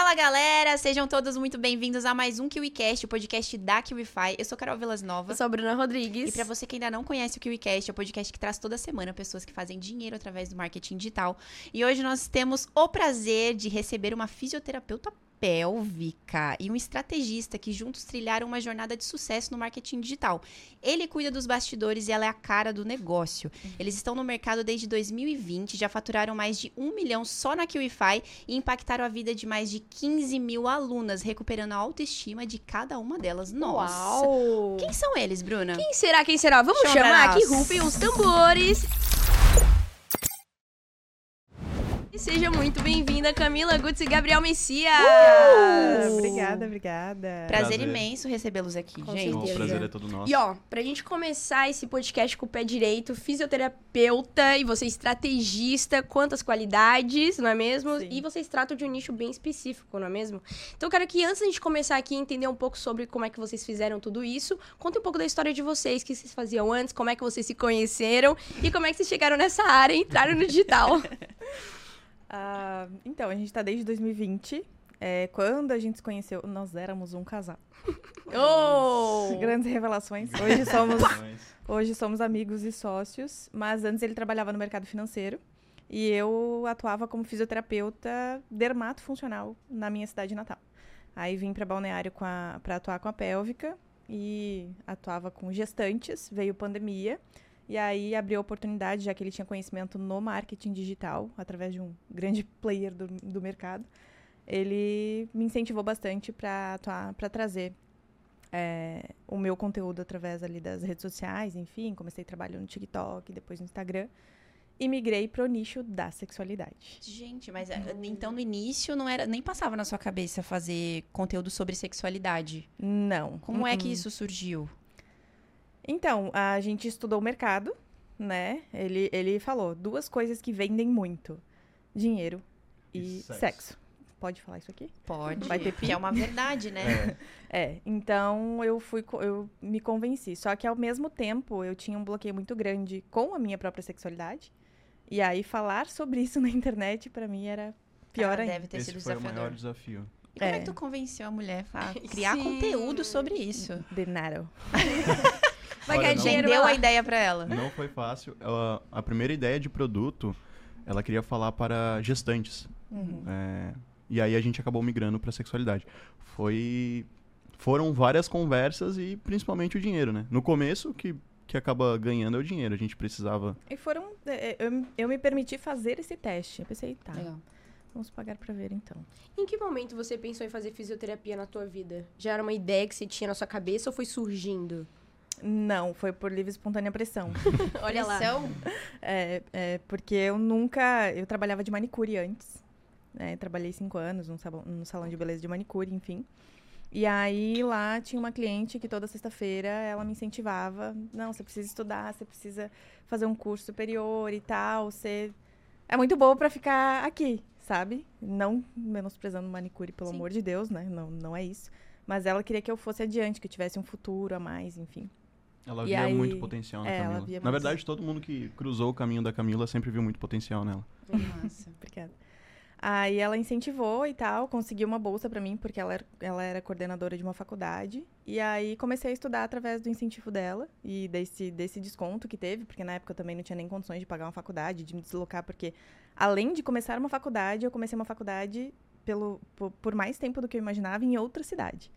Fala galera, sejam todos muito bem-vindos a mais um KiwiCast, o podcast da KiwiFi. Eu sou Carol Vilas Nova. Eu sou a Bruna Rodrigues. E para você que ainda não conhece o KiwiCast, é o podcast que traz toda semana pessoas que fazem dinheiro através do marketing digital. E hoje nós temos o prazer de receber uma fisioterapeuta pélvica e um estrategista que juntos trilharam uma jornada de sucesso no marketing digital. Ele cuida dos bastidores e ela é a cara do negócio. Eles estão no mercado desde 2020, já faturaram mais de um milhão só na QIFI e impactaram a vida de mais de 15 mil alunas, recuperando a autoestima de cada uma delas. Nossa! Uau. Quem são eles, Bruna? Quem será? Quem será? Vamos Chama chamar nós. rufem os tambores. E seja muito bem-vinda, Camila Gutz e Gabriel Messias. Ah, Obrigada, obrigada. Prazer, Prazer. imenso recebê-los aqui, Com gente. Bom, o prazer é todo nosso. E ó, pra gente começar esse podcast com o pé direito, fisioterapeuta e você estrategista, quantas qualidades, não é mesmo? Sim. E vocês tratam de um nicho bem específico, não é mesmo? Então eu quero que antes de começar aqui entender um pouco sobre como é que vocês fizeram tudo isso, conte um pouco da história de vocês, o que vocês faziam antes, como é que vocês se conheceram e como é que vocês chegaram nessa área e entraram no digital. Ah, então, a gente tá desde 2020. É, quando a gente se conheceu, nós éramos um casal. oh! Grandes revelações. Hoje somos, hoje somos amigos e sócios, mas antes ele trabalhava no mercado financeiro e eu atuava como fisioterapeuta dermatofuncional na minha cidade natal. Aí vim para Balneário para atuar com a pélvica e atuava com gestantes, veio pandemia. E aí abriu a oportunidade, já que ele tinha conhecimento no marketing digital, através de um grande player do, do mercado. Ele me incentivou bastante para atuar, para trazer é, o meu conteúdo através ali das redes sociais, enfim, comecei trabalhando no TikTok, depois no Instagram, e migrei pro nicho da sexualidade. Gente, mas eh, então no início não era nem passava na sua cabeça fazer conteúdo sobre sexualidade. Não. Como é que Uh-uh. isso surgiu? Então, a gente estudou o mercado, né? Ele, ele falou duas coisas que vendem muito: dinheiro e, E sexo. sexo. Pode falar isso aqui? Pode, Vai ter que é uma verdade, né? É, É, então eu fui, eu me convenci. Só que ao mesmo tempo eu tinha um bloqueio muito grande com a minha própria sexualidade. E aí falar sobre isso na internet pra mim era pior Ah, ainda. deve ter esse sido foi o desafiador. maior desafio. E como é. É. que tu convenceu a mulher a criar Sim. conteúdo sobre isso? Denaro. Vai ganhar não- dinheiro, vai a ideia pra ela. Não foi fácil. Ela- a primeira ideia de produto, ela queria falar para gestantes. Uhum. É, e aí a gente acabou migrando para sexualidade. Foi foram várias conversas e principalmente o dinheiro, né? No começo que que acaba ganhando é o dinheiro. A gente precisava E foram. é, Eu, eu me permiti fazer esse teste. Eu pensei, tá, Legal. vamos pagar pra ver então. Em que momento você pensou em fazer fisioterapia na tua vida? Já era uma ideia que você tinha na sua cabeça ou foi surgindo? Não, foi por livre e espontânea pressão. Olha lá. Pressão? é, é, porque eu nunca. Eu trabalhava de manicure antes. Né? Trabalhei cinco anos num salão, num salão de beleza de manicure, enfim. E aí lá tinha uma cliente que toda sexta-feira ela me incentivava. Não, você precisa estudar, você precisa fazer um curso superior e tal. Você é muito boa pra ficar aqui, sabe? Não menosprezando manicure, pelo Sim. amor de Deus, né? Não, não é isso. Mas ela queria que eu fosse adiante, que eu tivesse um futuro a mais, enfim. Ela E via aí- muito potencial na é, Camila. Na verdade, todo mundo que cruzou o caminho da Camila sempre viu muito potencial nela. Massa. Obrigada. Aí ela incentivou e tal, conseguiu uma bolsa pra mim, porque ela era, ela era coordenadora de uma faculdade. E aí comecei a estudar através do incentivo dela e desse, desse desconto que teve, porque na época eu também não tinha nem condições de pagar uma faculdade, de me deslocar, porque além de começar uma faculdade, eu comecei uma faculdade pelo, por, por mais tempo do que eu imaginava em outra cidade.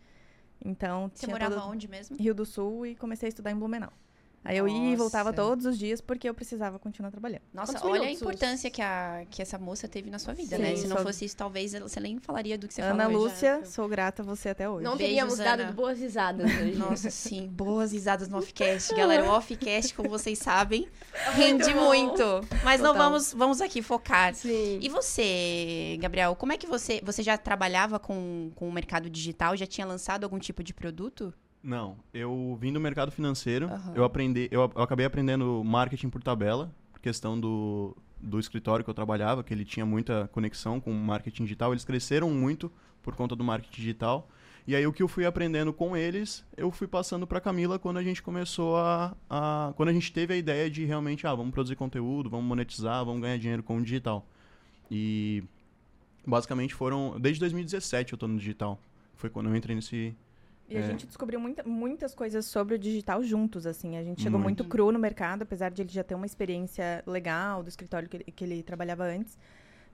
Então, Você tinha morava todo- onde mesmo? Rio do Sul e comecei a estudar em Blumenau. Aí eu ia e voltava Nossa. todos os dias porque eu precisava continuar trabalhando. Nossa, Quantos olha a minutos? importância que, a, que essa moça teve na sua vida, Sim, né? Se não fosse isso, talvez você nem falaria do que você Ana falou hoje. Lúcia, sou grata a você até hoje. Não Beijos, teríamos Ana. dado boas risadas hoje. Nossa, sim. Boas risadas no offcast. Galera, o offcast, como vocês sabem, rende muito. Mas não Total. vamos, vamos aqui focar. Sim. E você, Gabriel, como é que você... Você já trabalhava com, com o mercado digital? Já tinha lançado algum tipo de produto? Não, eu vim do mercado financeiro, Aham. eu aprendi, eu, eu acabei aprendendo marketing por tabela, por questão do, do escritório que eu trabalhava, que ele tinha muita conexão com marketing digital, eles cresceram muito por conta do marketing digital. E aí o que eu fui aprendendo com eles, eu fui passando para Camila quando a gente começou a, a quando a gente teve a ideia de realmente, ah, vamos produzir conteúdo, vamos monetizar, vamos ganhar dinheiro com o digital. E Basicamente foram. Desde 2017 eu tô no digital. Foi quando eu entrei nesse. E a É. gente descobriu muita- muitas coisas sobre o digital juntos, assim. A gente chegou Muito. muito, cru no mercado, apesar de ele já ter uma experiência legal do escritório que ele, que ele trabalhava antes.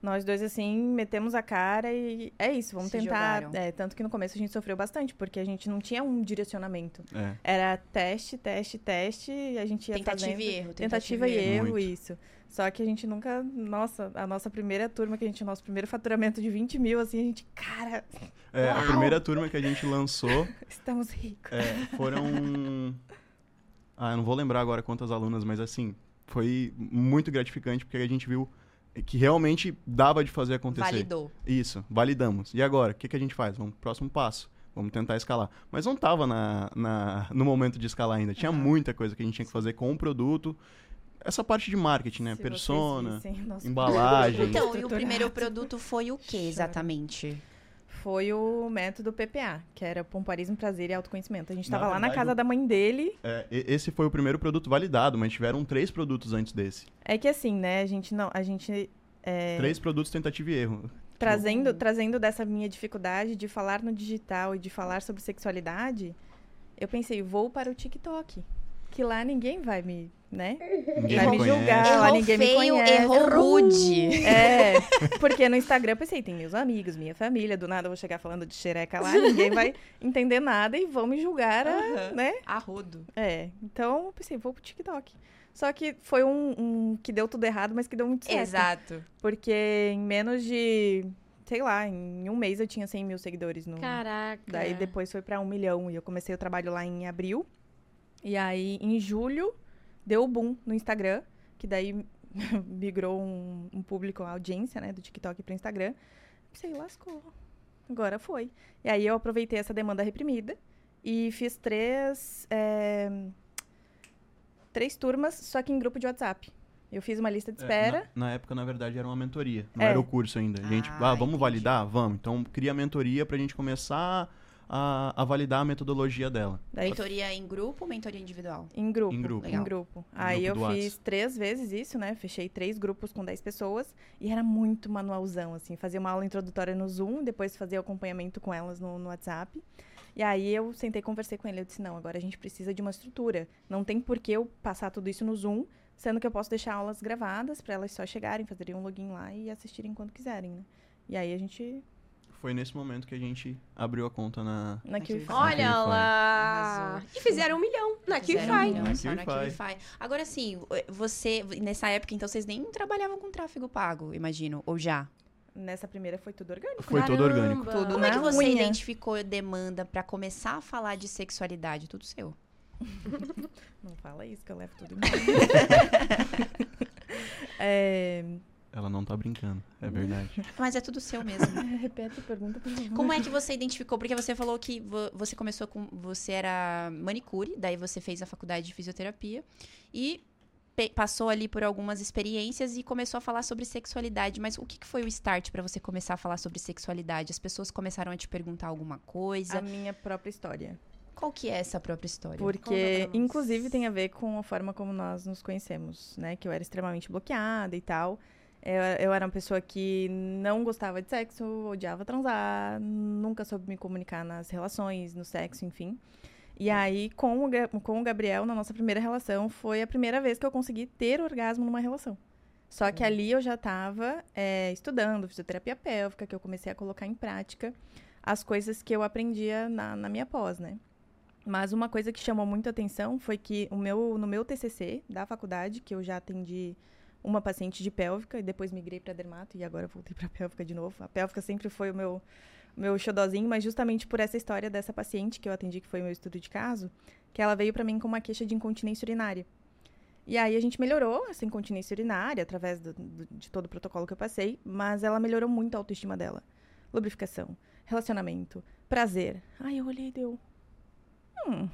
Nós dois, assim, metemos a cara e é isso, vamos Se tentar. É, tanto que no começo a gente sofreu bastante, porque a gente não tinha um direcionamento. É. Era teste, teste, teste, e a gente ia Tentativa fazendo... e erro. Tentativa e erro, Muito. isso. Só que a gente nunca. Nossa, a nossa primeira turma, que a gente, nosso primeiro faturamento de 20 mil, assim, a gente, cara, É, a Uau! primeira turma que a gente lançou estamos ricos. é, foram. Ah, eu não vou lembrar agora quantas alunas, mas assim, foi muito gratificante porque a gente viu que realmente dava de fazer acontecer. Validou. Isso, validamos. E agora, o que, que a gente faz? Vamos pro próximo passo. Vamos tentar escalar. Mas não tava na, na- no momento de escalar ainda. Tinha Aham. muita coisa que a gente tinha que fazer com o produto. Essa parte de marketing, né? Se Persona, vissem embalagem. Então, e o primeiro produto foi o que Chora. exatamente? Foi o método PPA, que era Pompoarismo, Prazer e Autoconhecimento. A gente Na tava lá na casa da mãe dele. É, esse foi o primeiro produto validado, mas tiveram três produtos antes desse. É que assim, né, a gente não. A gente. é, Três produtos tentativa e erro. trazendo, trazendo dessa minha dificuldade de falar no digital e de falar sobre sexualidade, eu pensei, vou para o TikTok. Que lá ninguém vai me, né? Ninguém Vai me me conhece. julgar. Lá errou ninguém me feio, conhece. errou rude. É, porque no Instagram eu pensei, tem meus amigos, minha família, do nada eu vou chegar falando de xereca lá, ninguém vai entender nada e vão me julgar, a- né? Arrodo. É, então eu pensei, vou pro TikTok. Só que foi um, um que deu tudo errado, mas que deu muito certo. Exato. Porque em menos de, sei lá, em um mês eu tinha 100 mil seguidores no... Caraca. Daí depois foi pra um milhão e eu comecei o trabalho lá em abril. E aí, em julho, deu o boom no Instagram, que daí migrou um, um público, a audiência, né, do TikTok pro Instagram. Pensei, lascou. Agora foi. E aí eu aproveitei essa demanda reprimida e fiz três, é, três turmas, só que em grupo de WhatsApp. Eu fiz uma lista de É, espera. na, na época, na verdade, era uma mentoria. Não É. era o curso ainda. A gente, Ah, ah, vamos entendi. validar? Vamos. Então, cria a mentoria pra gente começar a, a validar a metodologia dela. Daí Mentoria em grupo ou mentoria individual? Em grupo. Em grupo. Em grupo. Aí grupo eu fiz três vezes isso, né? Fechei três grupos com 10 pessoas. E era muito manualzão, assim. Fazia uma aula introdutória no Zoom, depois fazia o acompanhamento com elas no, no WhatsApp. E aí eu sentei e conversei com ele. Eu disse, não, agora a gente precisa de uma estrutura. Não tem por que eu passar tudo isso no Zoom, sendo que eu posso deixar aulas gravadas para elas só chegarem, fazerem um login lá e assistirem quando quiserem, né? E aí a gente... Foi nesse momento que a gente abriu a conta na. Na QFI. Olha Naquele lá. E fizeram um milhão na QFI. um milhão Na só na. QFI. Agora sim, você, nessa época, então, vocês nem trabalhavam com tráfego pago, imagino, ou já? Nessa primeira foi tudo orgânico. Foi todo orgânico. Caramba. Tudo Como é que na você unha. identificou demanda pra começar a falar de sexualidade? Tudo seu. Não fala isso, que eu levo tudo embora. é... Ela não tá brincando, é verdade. Mas é tudo seu mesmo. Repete a pergunta, por favor. Como é que você identificou? Porque você falou que vo- você começou com. Você era manicure, daí você fez a faculdade de fisioterapia e passou ali por algumas experiências e começou a falar sobre sexualidade. Mas o que, que foi o start pra você começar a falar sobre sexualidade? As pessoas começaram a te perguntar alguma coisa? A minha própria história. Qual que é essa própria história? Porque, inclusive, tem a ver com a forma como nós nos conhecemos, né? Que eu era extremamente bloqueada e tal. Eu, eu era uma pessoa que não gostava de sexo, odiava transar, nunca soube me comunicar nas relações, no sexo, enfim. E aí, com o, com o Gabriel, na nossa primeira relação, foi a primeira vez que eu consegui ter orgasmo numa relação. Só que ali eu já estava estudando fisioterapia pélvica, que eu comecei a colocar em prática as coisas que eu aprendia na, na minha pós, né? Mas uma coisa que chamou muito atenção foi que o meu, no meu TCC da faculdade, que eu já atendi uma paciente de pélvica e depois migrei para dermato e agora voltei para pélvica de novo. A pélvica sempre foi o meu meu xodozinho, mas justamente por essa história dessa paciente que eu atendi, que foi meu estudo de caso, que ela veio para mim com uma queixa de incontinência urinária. E aí a gente melhorou essa incontinência urinária através do- do- de todo o protocolo que eu passei, mas ela melhorou muito a autoestima dela. Lubrificação, relacionamento, prazer. Aí eu olhei e deu. Hum,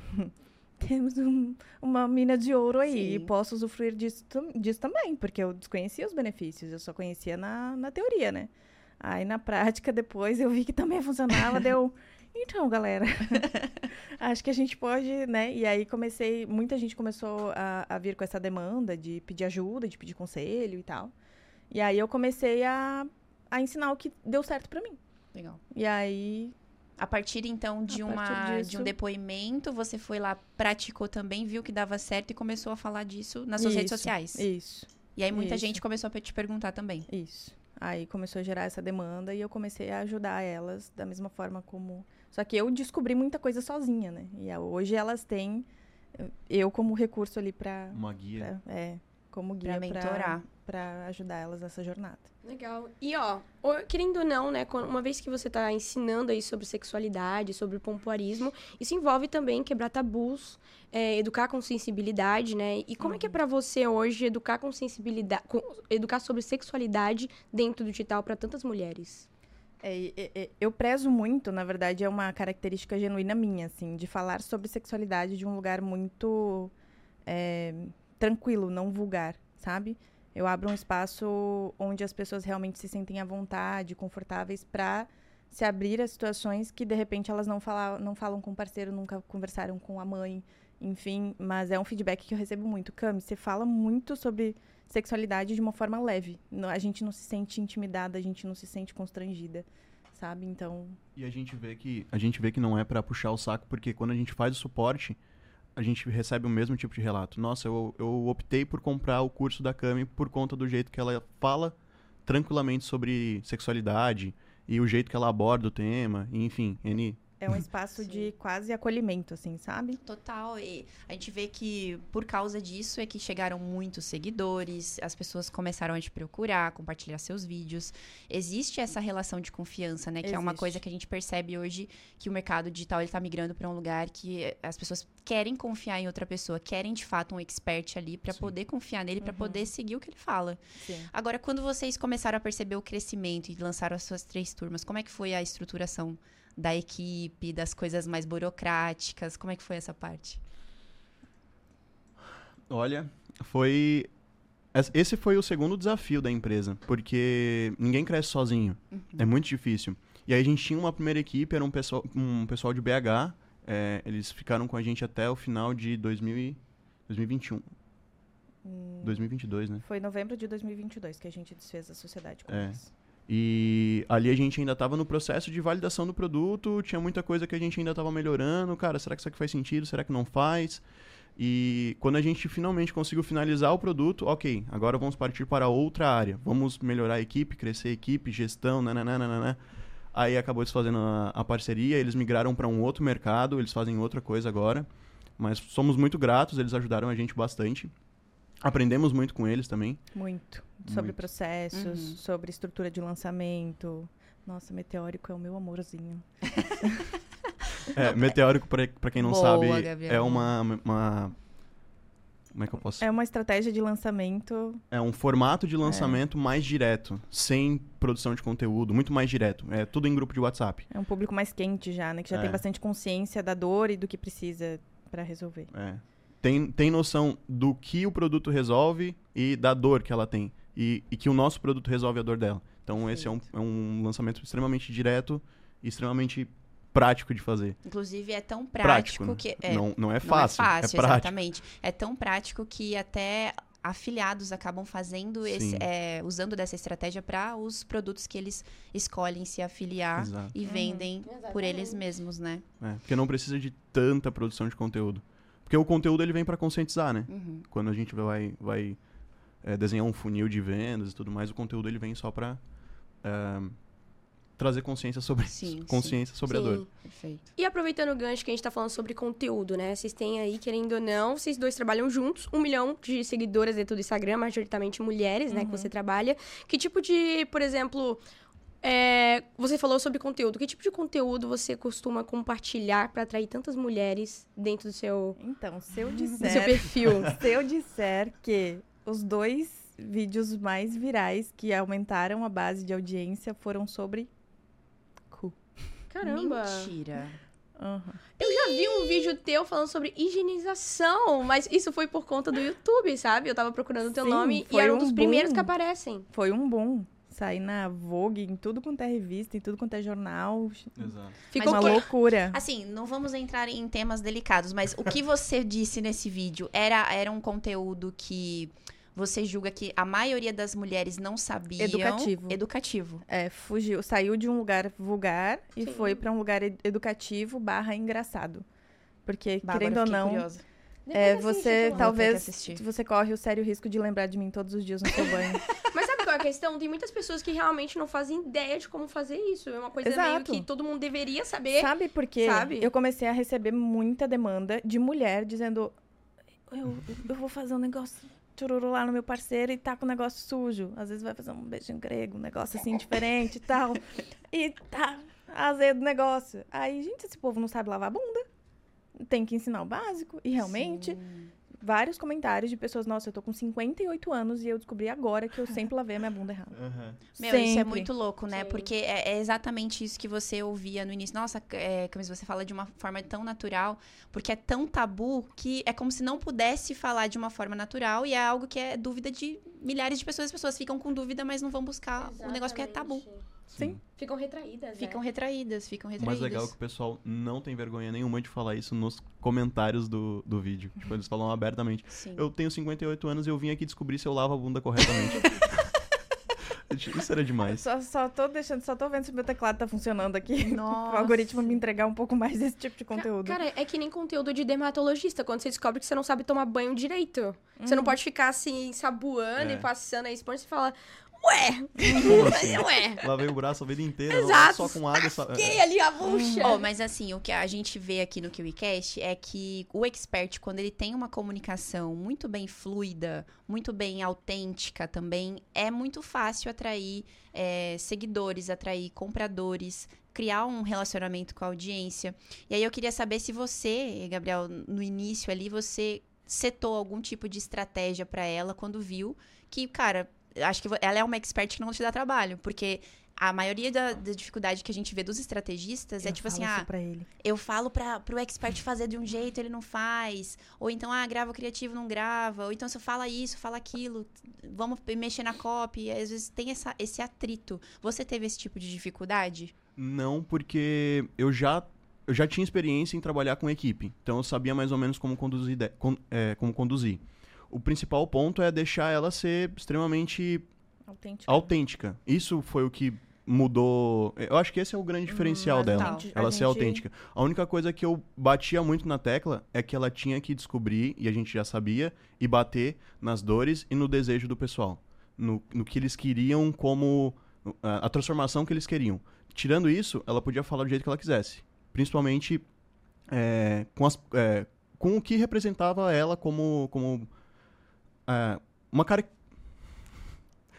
temos um- uma mina de ouro aí. Sim. E posso usufruir disso, disso também, porque eu desconhecia os benefícios, eu só conhecia na, na teoria, né? Aí na prática, depois eu vi que também funcionava, deu. Então, galera, acho que a gente pode, né? E aí comecei, muita gente começou a, a vir com essa demanda de pedir ajuda, de pedir conselho e tal. E aí eu comecei a a ensinar o que deu certo pra mim. Legal. E aí, A partir então de, A uma, partir de um disso- depoimento, você foi lá, praticou também, viu que dava certo e começou a falar disso nas suas redes Isso, sociais. isso, E aí muita isso. gente começou a te perguntar também. isso. Aí começou a gerar essa demanda e eu comecei a ajudar elas da mesma forma como. Só que eu descobri muita coisa sozinha, né? E hoje elas têm eu como recurso ali pra. Uma guia. pra- é, como Pra guia mentorar. pra ajudar elas nessa jornada. Legal. E ó, querendo ou não, né, uma vez que você tá ensinando aí sobre sexualidade, sobre pompoarismo, isso envolve também quebrar tabus, é, educar com sensibilidade, né? E como é que é pra você hoje educar com sensibilidade, com- educar sobre sexualidade dentro do digital pra tantas mulheres? É, e- eu prezo muito, na verdade, é uma característica genuína minha, assim, de falar sobre sexualidade de um lugar muito é, tranquilo, não vulgar, sabe? Eu abro um espaço onde as pessoas realmente se sentem à vontade, confortáveis para se abrir a situações que de repente elas não, fala, não falam com o parceiro, nunca conversaram com a mãe, enfim. Mas é um feedback que eu recebo muito. Cami, você fala muito sobre sexualidade de uma forma leve. A gente não se sente intimidada, a gente não se sente constrangida, sabe? Então, E a gente vê que a gente vê que não é pra puxar o saco, porque quando a gente faz o suporte, a gente recebe o mesmo tipo de relato. Nossa, eu, eu optei por comprar o curso da Cami por conta do jeito que ela fala tranquilamente sobre sexualidade e o jeito que ela aborda o tema, enfim, N é um espaço de quase acolhimento, assim, sabe? Total. E a gente vê que por causa disso é que chegaram muitos seguidores, as pessoas começaram a te procurar, compartilhar seus vídeos. Existe essa relação de confiança, né? Que é uma Existe. coisa que a gente percebe hoje que o mercado digital ele tá migrando para um lugar que eh, as pessoas querem confiar em outra pessoa, querem de fato um expert ali para poder confiar nele, para poder seguir o que ele fala. Sim. Agora, quando vocês começaram a perceber o crescimento e lançaram as suas três turmas, como é que foi a estruturação da equipe, das coisas mais burocráticas? Como é que foi essa parte? Olha, foi. es- Esse foi o segundo desafio da empresa, porque ninguém cresce sozinho. É muito difícil. E aí a gente tinha uma primeira equipe, era um pessoal, um pessoal de BH. é, eles ficaram com a gente até o final de 2000 e- 2021. 2022, né? Foi em novembro de 2022 que a gente desfez a sociedade com É. eles. E ali a gente ainda estava no processo de validação do produto, tinha muita coisa que a gente ainda estava melhorando. Cara, será que isso aqui faz sentido? Será que não faz? E quando a gente finalmente conseguiu finalizar o produto, ok, agora vamos partir para outra área. Vamos melhorar a equipe, crescer a equipe, gestão, nananana. Aí acabou desfazendo a, a parceria, eles migraram para um outro mercado, eles fazem outra coisa agora. Mas somos muito gratos, eles ajudaram a gente bastante. Aprendemos muito com eles também. Muito. Sobre Muito. processos, Uhum. sobre estrutura de lançamento. Nossa, Meteórico é o meu amorzinho. É, meteórico, pra, pra quem não Boa, sabe, Gabriel. é uma, uma. Como é que eu posso. É uma estratégia de lançamento. É um formato de lançamento mais direto, sem produção de conteúdo, muito mais direto. É tudo em grupo de WhatsApp. É um público mais quente já, né? Que já É. tem bastante consciência da dor e do que precisa pra resolver. É. Tem, tem noção do que o produto resolve e da dor que ela tem. E, e que o nosso produto resolve a dor dela. Então, esse é um, é um lançamento extremamente direto e extremamente prático de fazer. Inclusive, é tão prático, né? que. É, não, não é não fácil. é fácil, prático. exatamente. É tão prático que até afiliados acabam fazendo esse, é, usando dessa estratégia para os produtos que eles escolhem se afiliar Exato. e vendem por eles mesmos, né? É, porque não precisa de tanta produção de conteúdo. Porque o conteúdo ele vem para conscientizar, né? Uhum. Quando a gente vai, vai é, desenhar um funil de vendas e tudo mais, o conteúdo ele vem só para trazer consciência sobre Sim, consciência sobre a dor. Sim. Perfeito. E aproveitando o gancho que a gente tá falando sobre conteúdo, né? Vocês têm aí, querendo ou não, vocês dois trabalham juntos, um milhão de seguidoras dentro do Instagram, majoritariamente mulheres, né, que você trabalha. Que tipo de, por exemplo, é, você falou sobre conteúdo. Que tipo de conteúdo você costuma compartilhar pra atrair tantas mulheres dentro do seu, Então, se eu do seu disser, perfil? se eu disser que os dois vídeos mais virais que aumentaram a base de audiência foram sobre cu. Caramba! Mentira. Aham. Eu já vi um vídeo teu falando sobre higienização, mas isso foi por conta do YouTube, sabe? Eu tava procurando o teu Sim, nome e era um um dos primeiros boom. que aparecem. Foi um boom. Saí na Vogue, em tudo quanto é revista, em tudo quanto é jornal. Exato. Ficou uma o quê? loucura. Assim, não vamos entrar em temas delicados, mas o que você disse nesse vídeo era, era um conteúdo que você julga que a maioria das mulheres não sabiam. Educativo. Educativo. É, fugiu, saiu de um lugar vulgar e Sim. foi pra um lugar ed- educativo barra engraçado. Porque, Bárbara, querendo ou não, curiosa. é, você talvez você corre o sério risco de lembrar de mim todos os dias no seu banho. Mas sabe qual é a questão? Tem muitas pessoas que realmente não fazem ideia de como fazer isso. É uma coisa meio Exato. que todo mundo deveria saber. Sabe por quê? Sabe? Eu comecei a receber muita demanda de mulher dizendo: eu, eu vou fazer um negócio chururu lá no meu parceiro e tá com um negócio sujo. Às vezes vai fazer um beijinho grego, um negócio assim diferente e tal. E tá azedo o negócio. Aí, gente, esse povo não sabe lavar a bunda. Tem que ensinar o básico. E realmente, Sim. Vários comentários de pessoas: nossa, eu tô com 58 anos e eu descobri agora que eu sempre lavei a minha bunda errada. Meu, isso é Sempre. muito louco, né? Sim. Porque é, é exatamente isso que você ouvia no início. Nossa, é, Camis, você fala de uma forma tão natural, porque é tão tabu que é como se não pudesse falar de uma forma natural e é algo que é dúvida de milhares de pessoas. As pessoas ficam com dúvida, mas não vão buscar o negócio que é tabu. Sim. Ficam retraídas. Ficam né? retraídas, ficam O retraídas. mais legal é que o pessoal não tem vergonha nenhuma de falar isso nos comentários do, do vídeo. Tipo, eles falam abertamente. Sim. Eu tenho 58 anos e eu vim aqui descobrir se eu lavo a bunda corretamente. isso era demais. Só, só tô deixando, só tô vendo se meu teclado tá funcionando aqui. Nossa. o algoritmo me entregar um pouco mais desse tipo de conteúdo. Cara, é que nem conteúdo de dermatologista, quando você descobre que você não sabe tomar banho direito. Você Uhum. não pode ficar assim, sabuando É. e passando a esponja e falar, ué, assim? ué, Lavei o braço a vida inteira, Exato. só com água. Só... que ali a bucha. Oh, mas assim, o que a gente vê aqui no KiwiCast é que o expert, quando ele tem uma comunicação muito bem fluida, muito bem autêntica também, é muito fácil atrair é, seguidores, atrair compradores, criar um relacionamento com a audiência. E aí eu queria saber se você, Gabriel, no início ali, você setou algum tipo de estratégia pra ela quando viu que, cara, acho que ela é uma expert que não te dá trabalho, porque a maioria da, da dificuldade que a gente vê dos estrategistas é Eu tipo assim, ah, pra ele. eu falo para pro expert fazer de um jeito, ele não faz. Ou então, ah, grava o criativo, não grava. Ou então, você fala isso, fala aquilo. Vamos mexer na copy. E às vezes tem essa, esse atrito. Você teve esse tipo de dificuldade? Não, porque eu já, eu já tinha experiência em trabalhar com equipe. Então eu sabia mais ou menos como conduzir. con- é, como conduzir. O principal ponto é deixar ela ser extremamente Autêntico. autêntica. Isso foi o que mudou. Eu acho que esse é o grande diferencial mas a dela. a ela ser gente- autêntica. A única coisa que eu batia muito na tecla é que ela tinha que descobrir, e a gente já sabia, e bater nas dores e no desejo do pessoal. No, no que eles queriam como. A, a transformação que eles queriam. Tirando isso, ela podia falar do jeito que ela quisesse. Principalmente é, com, as, é, com o que representava ela como. como é, uma cara.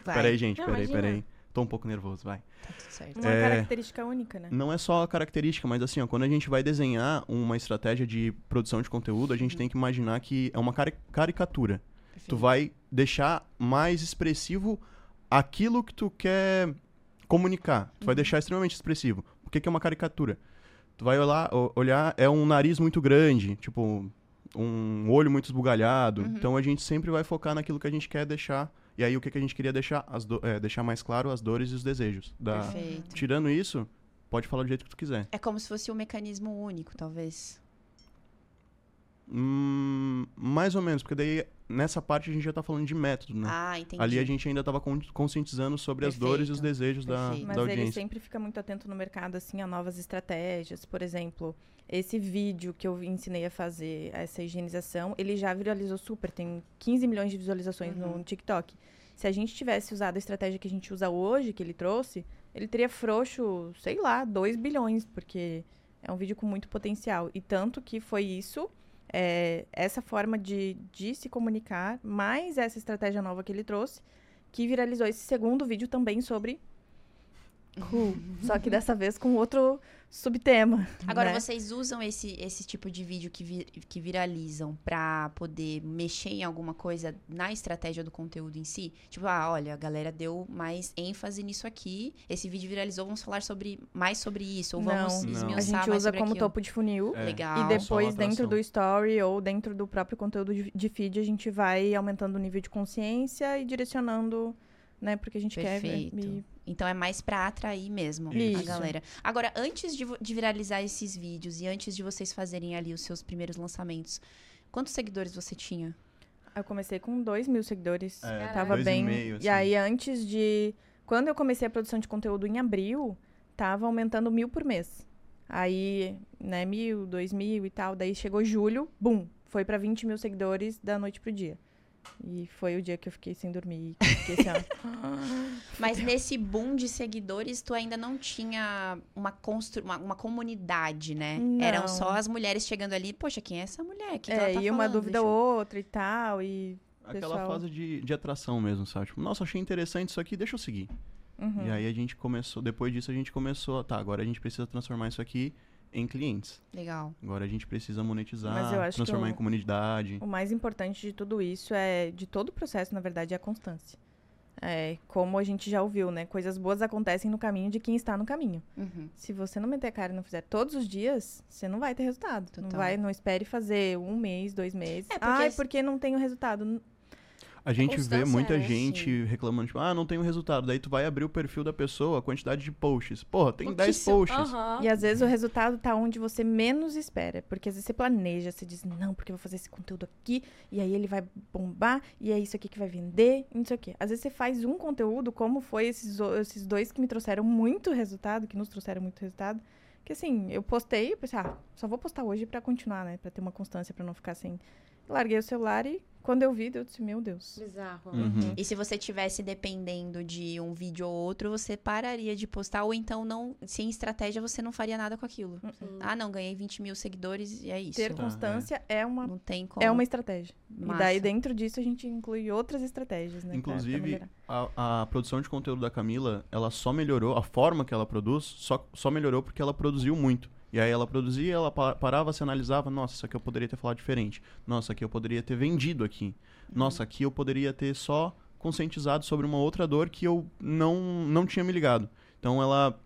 Vai. Peraí, gente, Não, peraí, imagina. peraí. Tô um pouco nervoso, vai. Tá tudo certo. Uma É. característica única, né? Não é só a característica, mas assim, ó, quando a gente vai desenhar uma estratégia de produção de conteúdo, a Uhum. gente tem que imaginar que é uma cari- caricatura. Tu Perfeito. vai deixar mais expressivo aquilo que tu quer comunicar. Tu vai Uhum. deixar extremamente expressivo. O que que é uma caricatura? Tu vai olhar, olhar é um nariz muito grande, tipo um olho muito esbugalhado. Uhum. Então a gente sempre vai focar naquilo que a gente quer deixar. E aí o que, que a gente queria deixar? As do- é, deixar mais claro as dores e os desejos. Da... Perfeito. Tirando isso, pode falar do jeito que tu quiser. É como se fosse um mecanismo único, talvez. Hum, mais ou menos, porque daí nessa parte a gente já tá falando de método, né? Ah, entendi. Ali a gente ainda tava con- conscientizando sobre as dores e os Perfeito, desejos da, perfeito. Mas da ele audiência. sempre fica muito atento no mercado, assim, a novas estratégias. Por exemplo, esse vídeo que eu ensinei a fazer, essa higienização, ele já viralizou super. Tem 15 milhões de visualizações Uhum. no TikTok. Se a gente tivesse usado a estratégia que a gente usa hoje, que ele trouxe, ele teria frouxo, sei lá, 2 bilhões, porque é um vídeo com muito potencial. E tanto que foi isso, é, essa forma de, de se comunicar, mais essa estratégia nova que ele trouxe, que viralizou esse segundo vídeo também sobre cu. Só que dessa vez com outro subtema. Agora, né? vocês usam esse, esse tipo de vídeo que, vi- que viralizam pra poder mexer em alguma coisa na estratégia do conteúdo em si? Tipo, ah, olha, a galera deu mais ênfase nisso aqui, esse vídeo viralizou, vamos falar sobre mais sobre isso, ou vamos Não. Não. esmiuçar A gente usa como aquilo. topo de funil. É, Legal. E depois, dentro do story ou dentro do próprio conteúdo de, de feed, a gente vai aumentando o nível de consciência e direcionando, né, porque a gente Perfeito. quer. E, Então é mais pra atrair mesmo a Isso. galera. Agora, antes de, de viralizar esses vídeos e antes de vocês fazerem ali os seus primeiros lançamentos, quantos seguidores você tinha? Eu comecei com 2 mil seguidores. É, tava dois e bem. meio, assim. E aí, antes de. Quando eu comecei a produção de conteúdo em abril, tava aumentando mil por mês. Aí, né, mil, dois mil e tal. Daí chegou julho, bum, foi pra 20 mil seguidores da noite pro dia. E foi o dia que eu fiquei sem dormir. que Fiquei assim. Mas nesse boom de seguidores, tu ainda não tinha uma, constru... uma, uma comunidade, né? Não. Eram só as mulheres chegando ali. Poxa, quem é essa mulher? Que, que ela é, tá e uma falando? dúvida Deixa ou eu- outra e tal. E. Aquela Pessoal. fase de, de atração mesmo, sabe? Tipo, nossa, achei interessante isso aqui, deixa eu seguir. Uhum. E aí a gente começou, depois disso a gente começou, tá, agora a gente precisa transformar isso aqui em clientes. Legal. Agora a gente precisa Mas eu monetizar, transformar o- em comunidade. O mais importante de tudo isso é, de todo o processo, na verdade, é a constância. É, como a gente já ouviu, né? Coisas boas acontecem no caminho de quem está no caminho. Uhum. Se você não meter a cara e não fizer todos os dias, você não vai ter resultado. Não Total. vai, não espere fazer um mês, dois meses. É, porque Ai, esse- porque não tenho resultado. A gente vê muita né? gente reclamando, tipo, ah, não tem o resultado. Daí tu vai abrir o perfil da pessoa, a quantidade de posts. Porra, tem 10 Pouquíssimo. posts. Aham. E às vezes o resultado tá onde você menos espera. Porque às vezes você planeja, você diz, não, porque eu vou fazer esse conteúdo aqui, e aí ele vai bombar, e é isso aqui que vai vender, e não sei o quê. Às vezes você faz um conteúdo, como foi esses, esses dois que me trouxeram muito resultado, que nos trouxeram muito resultado. Que assim, eu postei, eu pensei, ah, só vou postar hoje pra continuar, né? Pra ter uma constância, pra não ficar sem. Larguei o celular e quando eu vi, eu disse, meu Deus. Bizarro. Uhum. E se você tivesse dependendo de um vídeo ou outro, você pararia de postar, ou então não, sem estratégia, você não faria nada com aquilo. Sim. Ah, não, ganhei 20 mil seguidores e é isso. Ter Tá, constância é uma Não tem como. É uma estratégia. Massa. E daí, dentro disso, a gente inclui outras estratégias, né? pra- pra Inclusive, a, a produção de conteúdo da Camila, ela só melhorou, a forma que ela produz, só, só melhorou porque ela produziu muito. E aí ela produzia, ela pa- parava, se analisava, nossa, isso aqui eu poderia ter falado diferente. Nossa, aqui eu poderia ter vendido aqui. Nossa, aqui eu poderia ter só conscientizado sobre uma outra dor que eu não, não tinha me ligado. Então ela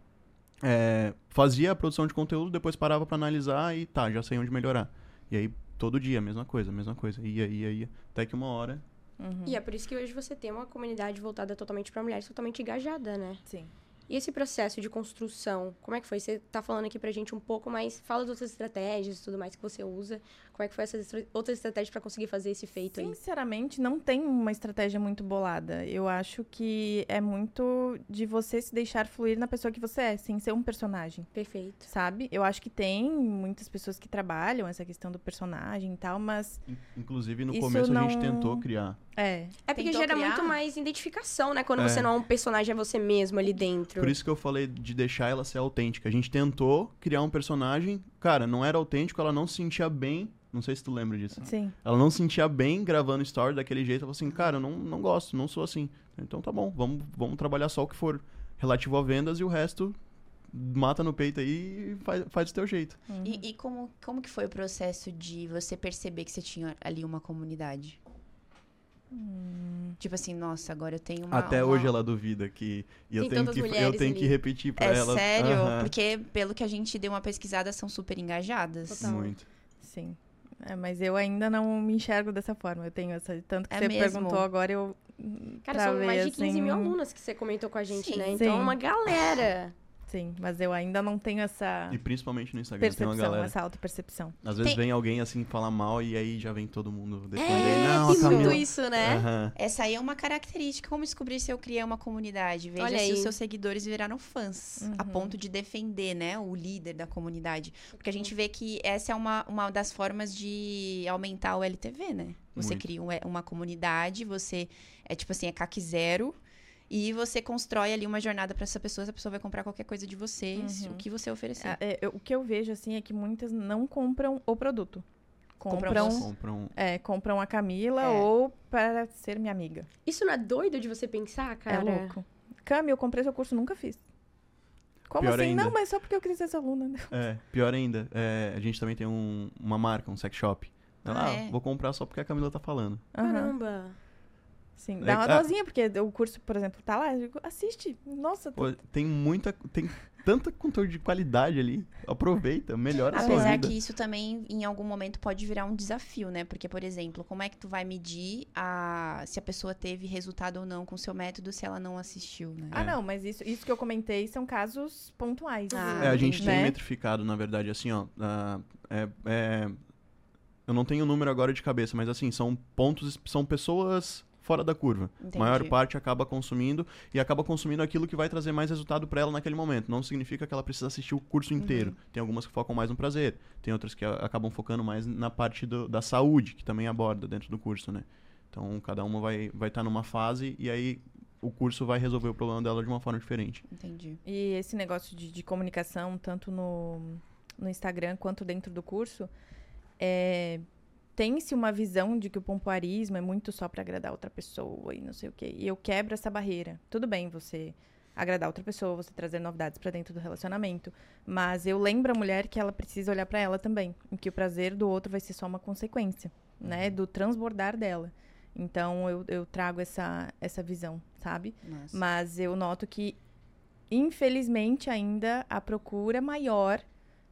é, fazia a produção de conteúdo, depois parava pra analisar e tá, já sei onde melhorar. E aí, todo dia, mesma coisa, mesma coisa. Ia, ia, ia. Até que uma hora Uhum. E é por isso que hoje você tem uma comunidade voltada totalmente pra mulheres, totalmente engajada, né? Sim. E esse processo de construção, como é que foi? Você tá falando aqui pra gente um pouco mais, fala das outras estratégias e tudo mais que você usa. Como é que foi essas estra- outras estratégias pra conseguir fazer esse feito aí? Sinceramente, não tem uma estratégia muito bolada. Eu acho que é muito de você se deixar fluir na pessoa que você é, sem ser um personagem. Perfeito. Sabe? Eu acho que tem muitas pessoas que trabalham essa questão do personagem e tal, mas In- Inclusive, no Isso começo a gente não- tentou criar. é. É porque Tentou gera criar? muito mais identificação, né? Quando É. você não é um personagem, é você mesmo ali dentro. Por isso que eu falei de deixar ela ser autêntica. A gente tentou criar um personagem, cara, não era autêntico, ela não se sentia bem. Não sei se tu lembra disso. Sim. Ela não se sentia bem gravando story daquele jeito. Ela falou assim, cara, eu não, não gosto, não sou assim. Então tá bom, vamos, vamos trabalhar só o que for relativo a vendas e o resto mata no peito aí e faz, faz do teu jeito. Uhum. E, e como, como que foi o processo de você perceber que você tinha ali uma comunidade? Tipo assim, nossa, agora eu tenho uma. Até uma- hoje ela duvida que e eu Tem tenho que eu mulheres tenho que repetir pra É ela. sério? Porque pelo que a gente deu uma pesquisada, são super engajadas. Total. Muito. Sim. É, mas eu ainda não me enxergo dessa forma. Eu tenho essa. Tanto que É você mesmo? perguntou agora, eu. hum, Cara, são mais de 15 mil assim, alunas que você comentou com a gente, Sim. né? Sim. Então é uma galera. Sim, mas eu ainda não tenho essa E principalmente no Instagram tem uma percepção, galera. essa autopercepção. Às vezes Tem- vem alguém assim falar mal e aí já vem todo mundo defender. É, não, tem a Camila... muito isso, né? Aham. Essa aí é uma característica. Como descobrir se eu criei uma comunidade? Veja Olha se aí. os seus seguidores viraram fãs, a Uhum. ponto de defender, né, o líder da comunidade. Porque a gente vê que essa é uma, uma das formas de aumentar o LTV, né? Você Muito. cria um- uma comunidade, você é tipo assim, é CAC zero. E você constrói ali uma jornada para essa pessoa, essa pessoa vai comprar qualquer coisa de você, Uhum. o que você oferecer. É, é, o que eu vejo, assim, é que muitas não compram o produto. Compram Compram, é, compram a Camila É. ou para ser minha amiga. Isso não é doido de você pensar, cara? É louco. Cami, eu comprei seu curso, nunca fiz. Como Pior assim? ainda. Não, mas só porque eu queria ser sua aluna. É, pior ainda, é, a gente também tem um- uma marca, um sex shop. Ah, ah, é? vou comprar só porque a Camila tá falando. Caramba. Sim, É dá uma ah. dozinha, porque o curso, por exemplo, tá lá, eu digo, assiste. Nossa, Pô, tá- tem muita. Tem tanta conteúdo de qualidade ali. Aproveita, melhora a sua Apesar vida. que isso também, em algum momento, pode virar um desafio, né? Porque, por exemplo, como é que tu vai medir a... se a pessoa teve resultado ou não com o seu método se ela não assistiu, né? Ah, É. não, mas isso, isso que eu comentei são casos pontuais. Ah, É, a gente né? tem metrificado, na verdade, assim, ó. ah, é, é- eu eu não tenho o número agora de cabeça, mas assim, são pontos, são pessoas fora da curva. Entendi. A maior parte acaba consumindo e acaba consumindo aquilo que vai trazer mais resultado para ela naquele momento. Não significa que ela precisa assistir o curso inteiro. Tem algumas que focam mais no prazer, tem outras que acabam focando mais na parte do- da saúde, que também aborda dentro do curso, né? Então, cada uma vai vai estar numa fase e aí o curso vai resolver o problema dela de uma forma diferente. Entendi. E esse negócio de, de comunicação, tanto no, no Instagram quanto dentro do curso, é, tem-se uma visão de que o pompoarismo é muito só para agradar outra pessoa e não sei o quê. E eu quebro essa barreira. Tudo bem você agradar outra pessoa, você trazer novidades para dentro do relacionamento, mas eu lembro a mulher que ela precisa olhar para ela também, e que o prazer do outro vai ser só uma consequência, né, do transbordar dela. Então eu, eu trago essa essa visão, sabe? Nossa. Mas eu noto que, infelizmente, ainda a procura maior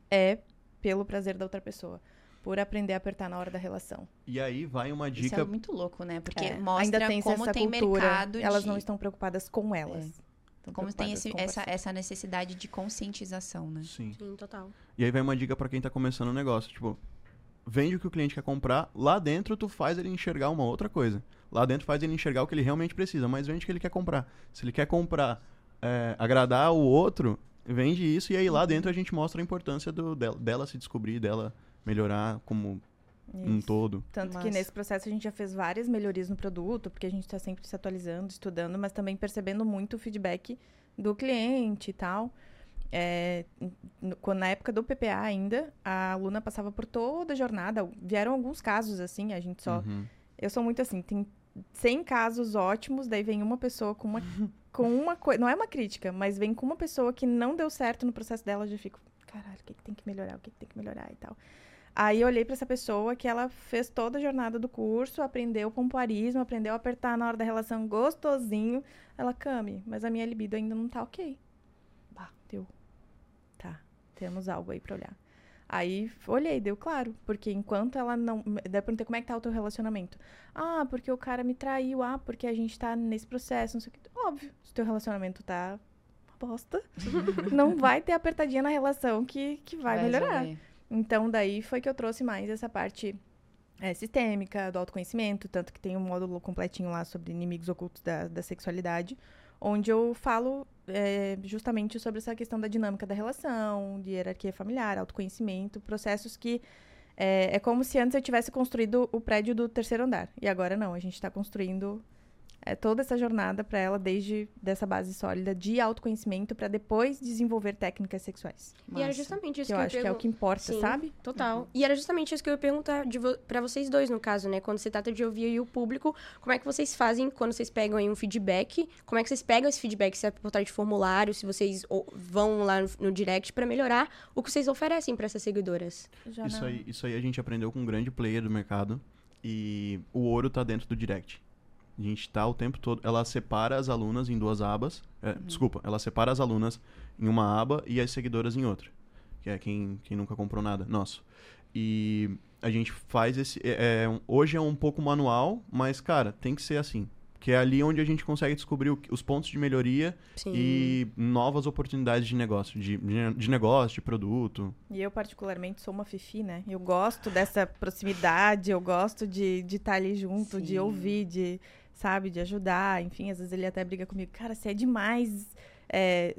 é pelo prazer da outra pessoa. Por aprender a apertar na hora da relação. E aí vai uma Isso dica é muito louco, né? Porque É, mostra ainda tem como essa tem cultura. mercado Elas de... não estão preocupadas com elas. Estão Como tem esse- com essa, essa necessidade de conscientização, né? Sim. Sim, total. E aí vai uma dica pra quem tá começando o negócio, tipo, vende o que o cliente quer comprar, lá dentro tu faz ele enxergar uma outra coisa. Lá dentro faz ele enxergar o que ele realmente precisa, mas vende o que ele quer comprar. Se ele quer comprar, é, agradar o outro, vende isso e aí lá dentro a gente mostra a importância do, dela, dela se descobrir, dela melhorar como um Isso. todo. Tanto Massa. que nesse processo a gente já fez várias melhorias no produto, porque a gente está sempre se atualizando, estudando, mas também percebendo muito o feedback do cliente e tal. É, n- quando, na época do PPA ainda, a aluna passava por toda a jornada. Vieram alguns casos assim, a gente só. Uhum. Eu sou muito assim, tem 100 casos ótimos, daí vem uma pessoa com uma, com uma coisa. Não é uma crítica, mas vem com uma pessoa que não deu certo no processo dela, eu já fico, caralho, o que, que tem que melhorar, o que, que tem que melhorar e tal. Aí eu olhei pra essa pessoa que ela fez toda a jornada do curso, aprendeu pompoarismo, aprendeu a apertar na hora da relação gostosinho. Ela, Cami, mas a minha libido ainda não tá ok. Bah, deu. Tá, temos algo aí pra olhar. Aí olhei, deu claro. Porque enquanto ela não. Daí perguntei como é que tá o teu relacionamento. Ah, porque o cara me traiu. Ah, porque a gente tá nesse processo, não sei o que. Óbvio, se o teu relacionamento tá uma bosta, não vai ter apertadinha na relação que, que vai, melhorar. resolver. Então, daí foi que eu trouxe mais essa parte é, sistêmica, do autoconhecimento, tanto que tem um módulo completinho lá sobre inimigos ocultos da, da sexualidade, onde eu falo é, justamente sobre essa questão da dinâmica da relação, de hierarquia familiar, autoconhecimento, processos que é, é como se antes eu tivesse construído o prédio do terceiro andar. E agora não, a gente está construindo é, toda essa jornada para ela desde dessa base sólida de autoconhecimento para depois desenvolver técnicas sexuais. E era justamente isso Que que, eu acho que é o pergun- que importa, Sim. sabe? Total. E era justamente isso que eu ia perguntar vo pra vocês dois, no caso, né? Quando se trata de ouvir aí o público, como é que vocês fazem quando vocês pegam aí um feedback? Como é que vocês pegam esse feedback? Se é por trás de formulário, se vocês o- vão lá no, no direct pra melhorar o que vocês oferecem pra essas seguidoras? Já Isso não- aí, isso aí a gente aprendeu com um grande player do mercado e o ouro tá dentro do direct. A gente tá o tempo todo. Ela separa as alunas em duas abas. é, Desculpa, ela separa as alunas em uma aba e as seguidoras em outra. Que é quem, quem nunca comprou nada. Nosso. E a gente faz esse. é- é hoje é um pouco manual, mas, cara, tem que ser assim. Que é ali onde a gente consegue descobrir o os pontos de melhoria Sim. e novas oportunidades de negócio, de, de, negócio, de produto. E eu, particularmente, sou uma fifi, né? Eu gosto dessa proximidade, eu gosto de de estar ali junto, Sim. de ouvir, de, sabe, de ajudar. Enfim, às vezes ele até briga comigo. Cara, você é demais. é,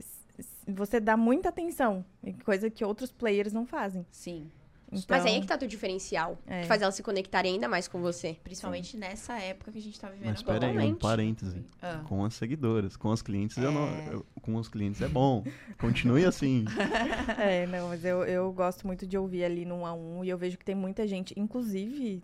você dá muita atenção, coisa que outros players não fazem. Sim. Então, Mas aí é que tá teu diferencial. É. Que faz elas se conectarem ainda mais com você. Principalmente nessa época que a gente tá vivendo Mas agora. pera aí, um parêntese. Ah. Com as seguidoras, com os clientes, eu não, É. eu- com os clientes é bom. Continue assim. É, não, mas eu, eu gosto muito de ouvir ali no um a um e eu vejo que tem muita gente, inclusive,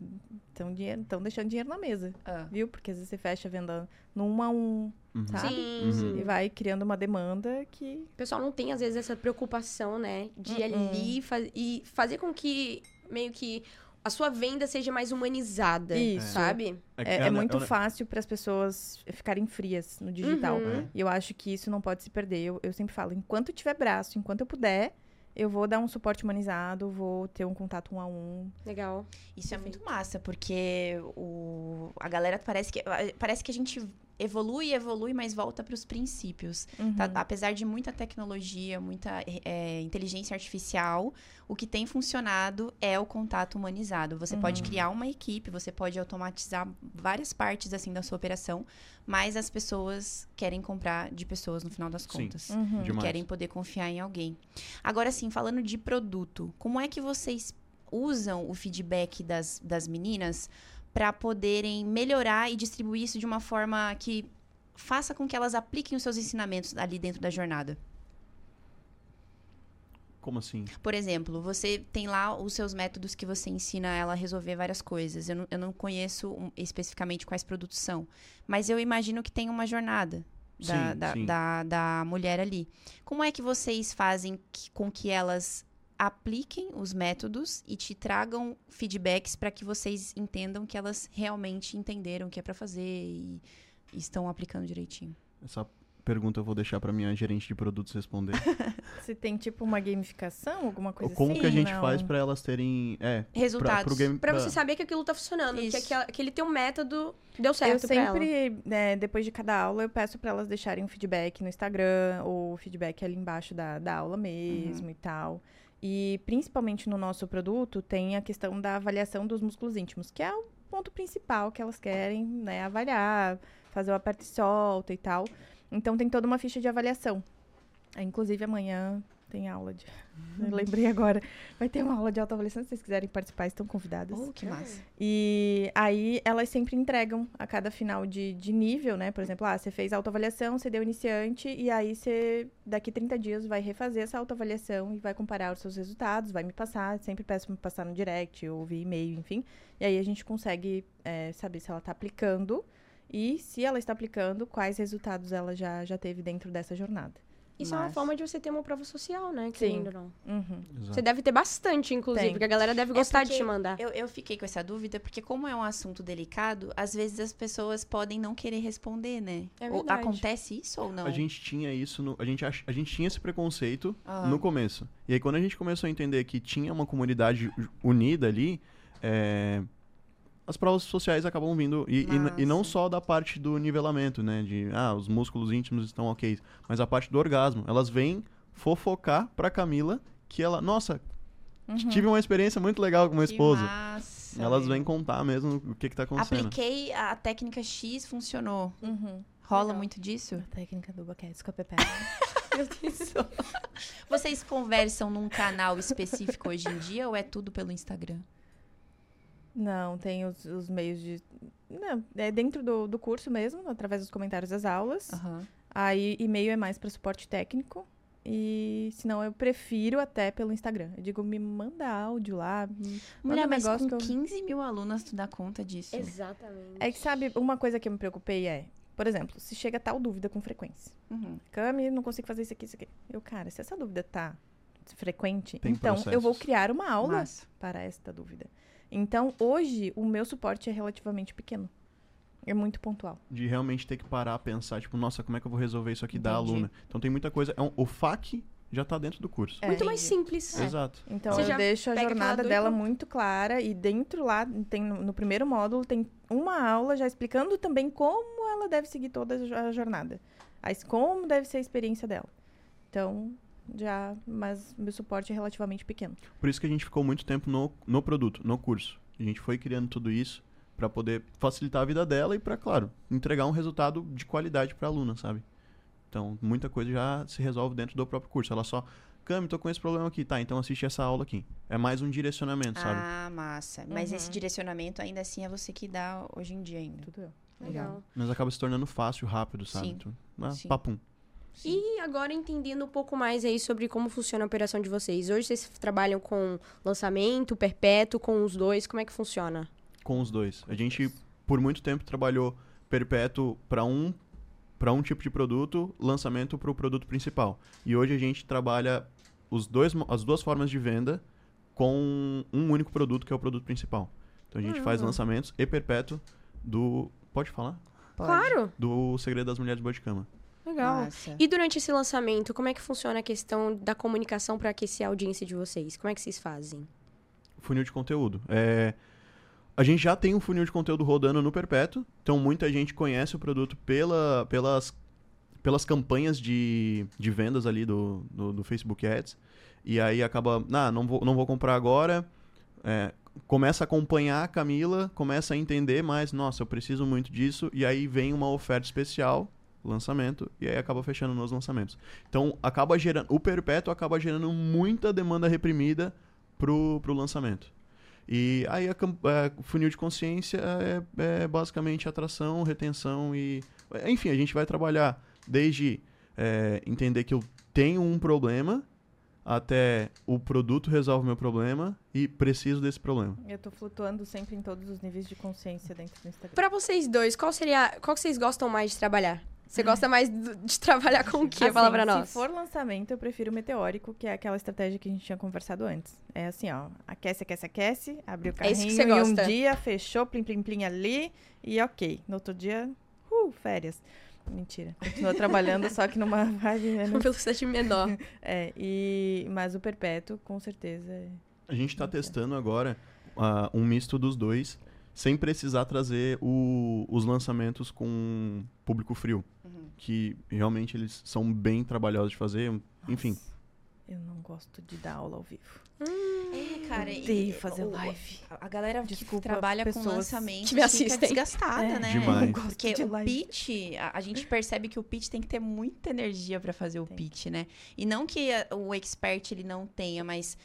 estão deixando dinheiro na mesa, Ah. viu? Porque às vezes você fecha a venda no um a um, Uhum. sabe? Sim, Uhum. sim. E vai criando uma demanda que O pessoal não tem, às vezes, essa preocupação, né? De Uhum. ali faz- e fazer com que, meio que, a sua venda seja mais humanizada, Isso. sabe? É, é né, muito né, fácil para as pessoas ficarem frias no digital. Uhum. É. E eu acho que isso não pode se perder. Eu, eu sempre falo, enquanto tiver braço, enquanto eu puder, eu vou dar um suporte humanizado, vou ter um contato um a um. Legal. Isso é muito massa, porque o, a galera parece que, parece que a gente evolui, evolui, mas volta para os princípios. Uhum. Tá? Apesar de muita tecnologia, muita é, inteligência artificial, o que tem funcionado é o contato humanizado. Você pode Uhum. criar uma equipe, você pode automatizar várias partes assim da sua operação, mas as pessoas querem comprar de pessoas no final das Sim. contas. Uhum. Demais. Querem poder confiar em alguém. Agora, sim, falando de produto, como é que vocês usam o feedback das, das meninas para poderem melhorar e distribuir isso de uma forma que faça com que elas apliquem os seus ensinamentos ali dentro da jornada? Como assim? Por exemplo, você tem lá os seus métodos que você ensina ela a resolver várias coisas. Eu não, eu não conheço um- especificamente quais produtos são, mas eu imagino que tem uma jornada da, Sim, da, sim. da- da mulher ali. Como é que vocês fazem que- com que elas apliquem os métodos e te tragam feedbacks para que vocês entendam que elas realmente entenderam o que é para fazer e, e estão aplicando direitinho? Essa pergunta eu vou deixar pra minha gerente de produtos responder. Se tem tipo uma gamificação, alguma coisa Como assim? que a gente não. faz pra elas terem. É, Resultados. Pra você saber que aquilo tá funcionando, que Isso. aquela- aquele teu método deu Eu certo pra ela. sempre, né, depois de cada aula, eu peço pra elas deixarem um feedback no Instagram, ou feedback ali embaixo da, da aula mesmo e tal. E principalmente no nosso produto, tem a questão da avaliação dos músculos íntimos, que é o ponto principal que elas querem, né, avaliar, fazer o aperto e solta e tal. Então tem toda uma ficha de avaliação. Inclusive amanhã tem aula de. Eu lembrei agora. Vai ter uma aula de autoavaliação, se vocês quiserem participar, estão convidadas. Oh, que massa. E aí elas sempre entregam a cada final de, de nível, né? Por exemplo, ah, você fez autoavaliação, você deu iniciante, e aí você, daqui 30 dias, vai refazer essa autoavaliação e vai comparar os seus resultados, vai me passar, sempre peço pra me passar no direct ou via e-mail, enfim. E aí a gente consegue é, saber se ela tá aplicando e se ela está aplicando, quais resultados ela já, já teve dentro dessa jornada. Isso é uma forma de você ter uma prova social, né? Sim. Querendo ou não. Uhum. Você deve ter bastante, inclusive, Tem. porque a galera deve gostar de porque te mandar. Eu, eu fiquei com essa dúvida, porque como é um assunto delicado, às vezes as pessoas podem não querer responder, né? É Ou verdade. acontece isso ou não? A gente tinha isso, no- a, gente ach- a gente tinha esse preconceito Aham. no começo. E aí, quando a gente começou a entender que tinha uma comunidade unida ali, é, as provas sociais acabam vindo. E, e e não só da parte do nivelamento, né? De, ah, os músculos íntimos estão ok. Mas a parte do orgasmo. Elas vêm fofocar pra Camila que ela, nossa, Uhum. tive uma experiência muito legal com meu Que esposo. massa, Elas vem contar mesmo o que que tá acontecendo. Apliquei a técnica X, funcionou. Uhum. Rola Legal. muito disso? A técnica do boquete com a Pepe. Meu Deus. Vocês conversam num canal específico hoje em dia ou é tudo pelo Instagram? Não, tem os, os meios de. Não, é dentro do, do curso mesmo, através dos comentários das aulas. Aham. Aí, e-mail é mais para suporte técnico. E se não, eu prefiro até pelo Instagram. Eu digo, me manda áudio lá. me- Mulher, manda um mas negócio com que eu- 15 mil alunos, tu dá conta disso? Exatamente. É que, sabe, uma coisa que eu me preocupei é, por exemplo, se chega tal dúvida com frequência. Uhum. Cami, não consigo fazer isso aqui, isso aqui. Eu, cara, se essa dúvida tá frequente, Tem então eu vou processos. criar uma aula Massa. para esta dúvida. Então, hoje, o meu suporte é relativamente pequeno. É muito pontual. de realmente ter que parar, pensar, tipo, nossa, como é que eu vou resolver isso aqui da Entendi. aluna? Então tem muita coisa. é um- o FAQ já tá dentro do curso. É. Muito mais Entendi. simples. Exato. Então, Você eu deixo a jornada dela muito clara. E dentro lá, tem no, no primeiro módulo, tem uma aula já explicando também como ela deve seguir toda a jornada. As, como deve ser a experiência dela. Então, já... Mas meu suporte é relativamente pequeno. Por isso que a gente ficou muito tempo no, no produto, no curso. A gente foi criando tudo isso pra poder facilitar a vida dela e pra, claro, entregar um resultado de qualidade pra aluna, sabe? Então, muita coisa já se resolve dentro do próprio curso. Ela só, Cami, tô com esse problema aqui. Tá, então assiste essa aula aqui. É mais um direcionamento, sabe? Ah, massa. Mas Uhum. esse direcionamento ainda assim é você que dá hoje em dia ainda. Tudo eu. Legal. Mas acaba se tornando fácil, rápido, sabe? Sim. Então, ah, Sim. papum. E agora entendendo um pouco mais aí sobre como funciona a operação de vocês. Hoje vocês trabalham com lançamento, perpétuo, com os dois. Como é que funciona? com os dois. A gente, por muito tempo, trabalhou perpétuo para um, para um tipo de produto, lançamento para o produto principal. E hoje a gente trabalha os dois, as duas formas de venda com um único produto, que é o produto principal. Então a gente faz Ah. lançamentos e perpétuo do. Pode falar? Pode. Claro. Do Segredo das Mulheres Boa de Cama. Legal. Massa. E durante esse lançamento, como é que funciona a questão da comunicação para aquecer a audiência de vocês? Como é que vocês fazem? funil de conteúdo. É, a gente já tem um funil de conteúdo rodando no Perpétuo, então muita gente conhece o produto pela, pelas, pelas campanhas de, de vendas ali do, do, do Facebook Ads. E aí acaba, ah, não vou, não vou comprar agora. É, começa a acompanhar a Camila, começa a entender mais, nossa, eu preciso muito disso, e aí vem uma oferta especial, lançamento, e aí acaba fechando nos lançamentos. Então, acaba gerando, o perpétuo acaba gerando muita demanda reprimida pro, pro lançamento. E aí a, é, o funil de consciência é, é, basicamente atração, retenção e. Enfim, a gente vai trabalhar desde é, entender que eu tenho um problema até o produto resolve meu problema e preciso desse problema. Eu tô flutuando sempre em todos os níveis de consciência dentro do Instagram. Para vocês dois, qual seria, qual que vocês gostam mais de trabalhar? Você gosta mais de trabalhar com o que? Assim, Fala pra nós. Se for lançamento, eu prefiro o meteórico, que é aquela estratégia que a gente tinha conversado antes. É assim, ó, aquece, aquece, aquece, abre o carrinho é isso que você em um dia, fechou, plim, plim, plim ali e ok. No outro dia, uh, férias. Mentira. Continua trabalhando, só que numa vibe Uma velocidade menor. É, e... Mas o perpétuo, com certeza. é- A gente está testando agora ah, um misto dos dois, sem precisar trazer o- os lançamentos com público frio. Que realmente eles são bem trabalhosos de fazer. Enfim, Nossa, Eu não gosto de dar aula ao vivo. É, cara. e- Odeio fazer o- live. A galera Desculpa, que trabalha com lançamento que me fica assistem. desgastada, É, né? Demais. não gosto Porque de o live. pitch, a, a gente percebe que o pitch tem que ter muita energia pra fazer o Tem. pitch, né? E não que a- o expert ele não tenha, mas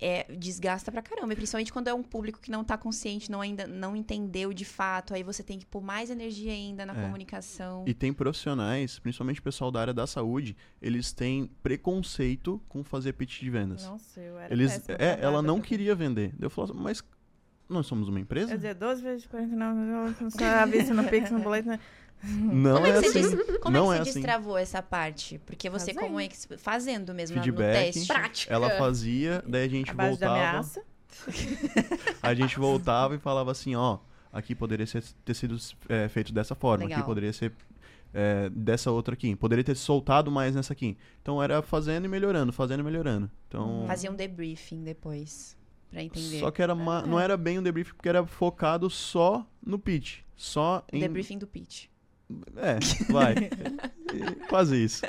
é, desgasta pra caramba. E principalmente quando é um público que não tá consciente, não ainda não entendeu de fato, aí você tem que pôr mais energia ainda na É. comunicação. E tem profissionais, principalmente o pessoal da área da saúde, eles têm preconceito com fazer pitch de vendas. Nossa, eu era eles, é, ela não queria vender. Eu falava, mas nós somos uma empresa? Eu dizia 12 vezes 49, não sabe isso no Pix, no boleto. Não Como é é que assim. des- como Não é é que você assim. destravou essa parte? Porque você, Fazendo. como ex- fazendo mesmo no- no Feedback. teste. Prática. Ela fazia, daí a gente A base da voltava. ameaça. A gente voltava e falava assim, ó, aqui poderia ser- ter sido é, feito dessa forma, Legal. aqui poderia ser é, dessa outra aqui, poderia ter soltado mais nessa aqui. Então era fazendo e melhorando, fazendo e melhorando. Então, Fazia um debriefing depois, pra entender. só que era ma- não era bem um debrief porque era focado só no pitch, só em Debriefing do pitch. É, vai, quase isso.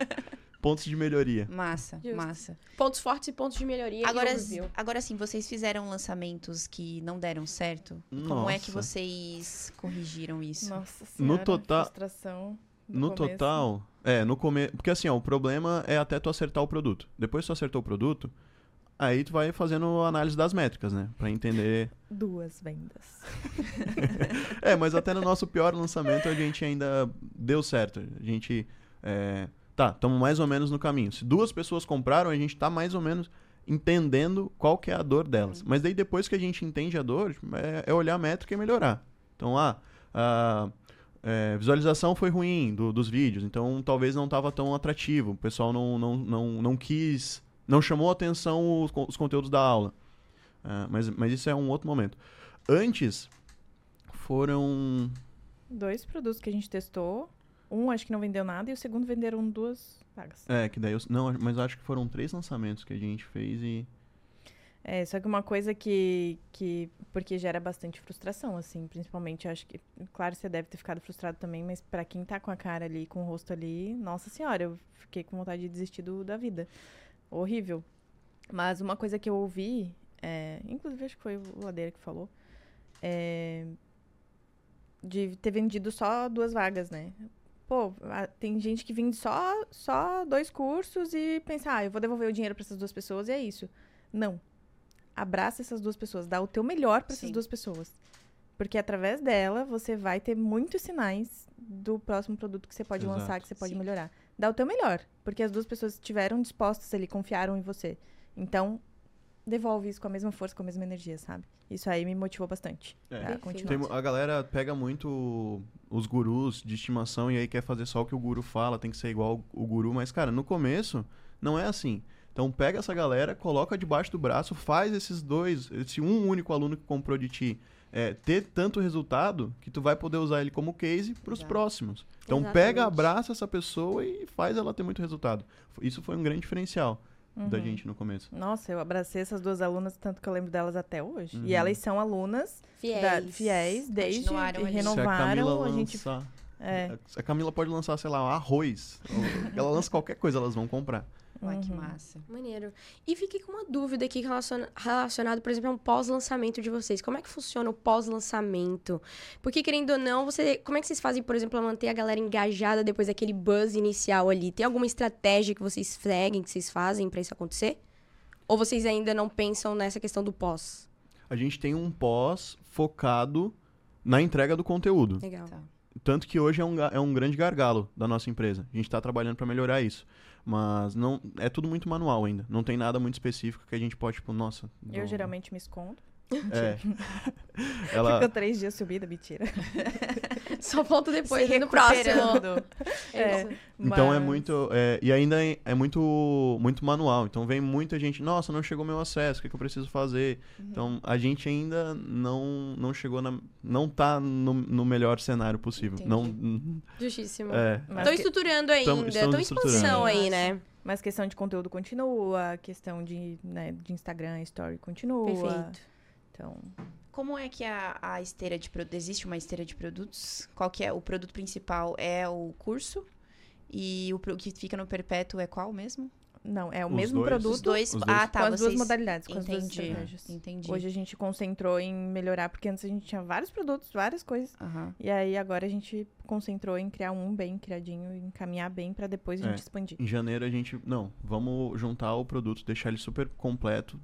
Pontos de melhoria. Massa, Justo. massa. Pontos fortes e pontos de melhoria. Agora, agora sim, vocês fizeram lançamentos que não deram certo? Como é que Nossa. vocês corrigiram isso? Nossa senhora, total- frustração No começo. total, é, no começo. Porque assim, ó, o problema é até tu acertar o produto. Depois que tu acertou o produto, aí tu vai fazendo análise das métricas, né? Pra entender. Duas vendas. É, mas até no nosso pior lançamento a gente ainda deu certo. A gente. É... Tá, estamos mais ou menos no caminho. Se duas pessoas compraram, a gente tá mais ou menos entendendo qual que é a dor delas. Mas daí depois que a gente entende a dor, é, é olhar a métrica e melhorar. Então, ah, a é, visualização foi ruim do- dos vídeos, então talvez não estava tão atrativo. O pessoal não, não, não, não quis, não chamou atenção os, os conteúdos da aula. Ah, mas, mas isso é um outro momento. Antes, foram Dois produtos que a gente testou. Um acho que não vendeu nada e o segundo venderam duas vagas. É, que daí eu. Não, mas acho que foram três lançamentos que a gente fez e. É, só que uma coisa que, que. Porque gera bastante frustração, assim, principalmente. Acho que. Claro, você deve ter ficado frustrado também, mas pra quem tá com a cara ali, com o rosto ali, nossa senhora, eu fiquei com vontade de desistir do- da vida. Horrível. Mas uma coisa que eu ouvi, é, inclusive acho que foi o Ladeira que falou, é, de ter vendido só duas vagas, né? Pô, a- tem gente que vende só, só dois cursos e pensa, ah, eu vou devolver o dinheiro pra essas duas pessoas e é isso. Não. Abraça essas duas pessoas, dá o teu melhor pra essas duas pessoas. Porque através dela, você vai ter muitos sinais do próximo produto que você pode Exato. lançar, que você pode Sim. melhorar. Dá o teu melhor, porque as duas pessoas estiveram dispostas ali, confiaram em você. Então, devolve isso com a mesma força, com a mesma energia, sabe? Isso aí me motivou bastante. É. pra Perfeito. continuar. Tem a galera pega muito os gurus de estimação e aí quer fazer só o que o guru fala, tem que ser igual o guru, mas, cara, no começo não é assim. Então pega essa galera, coloca debaixo do braço, faz esses dois, esse um único aluno que comprou de ti é, ter tanto resultado que tu vai poder usar ele como case para os próximos. Então Exatamente. pega, abraça essa pessoa e faz ela ter muito resultado. Isso foi um grande diferencial. Da Uhum. gente no começo. Nossa, eu abracei essas duas alunas, tanto que eu lembro delas até hoje. Uhum. E elas são alunas Fiéis. da- fiéis desde e renovaram. Camila A, gente é, A Camila pode lançar, sei lá, arroz. Ela lança qualquer coisa, elas vão comprar. Olha que Uhum. massa. Maneiro. E fiquei com uma dúvida aqui relaciona- relacionado, por exemplo, a um pós-lançamento de vocês. Como é que funciona o pós-lançamento? Porque, querendo ou não, você, como é que vocês fazem, por exemplo, pra manter a galera engajada depois daquele buzz inicial ali? Tem alguma estratégia que vocês seguem, que vocês fazem pra isso acontecer? Ou vocês ainda não pensam nessa questão do pós? A gente tem um pós focado na entrega do conteúdo. Legal. Tá. Tanto que hoje é um, é um grande gargalo da nossa empresa. A gente está trabalhando para melhorar isso. Mas não é tudo muito manual ainda. Não tem nada muito específico que a gente pode, tipo, nossa. eu não- geralmente me escondo. É. Ela, Fico três dias subida, mentira. Só volto depois, Se no próximo. É, isso. Então é mas- muito. é, e ainda é, é muito, muito manual. Então vem muita gente, nossa, não chegou meu acesso, o que, que eu preciso fazer? Então a gente ainda não, não chegou na. Não tá no, no melhor cenário possível. Entendi. Não. Justíssimo. É. Estão que- estruturando ainda, estão em expansão aí, né? Mas questão de conteúdo continua, questão de, né, de Instagram, story continua. Perfeito. Então, Como é que a, a esteira de produtos. Existe uma esteira de produtos? Qual que é? O produto principal é o curso? E o, o que fica no perpétuo é qual mesmo? não, é o Os mesmo dois. produto Os dois. Os dois. Ah, tá. com as duas vocês... modalidades, com as duas Entendi. estratégias. Entendi. Hoje a gente concentrou em melhorar, porque antes a gente tinha vários produtos, várias coisas. Aham. E aí agora a gente concentrou em criar um bem criadinho, encaminhar bem pra depois a É. gente expandir. Em janeiro a gente. Não, vamos juntar o produto, deixar ele super completo.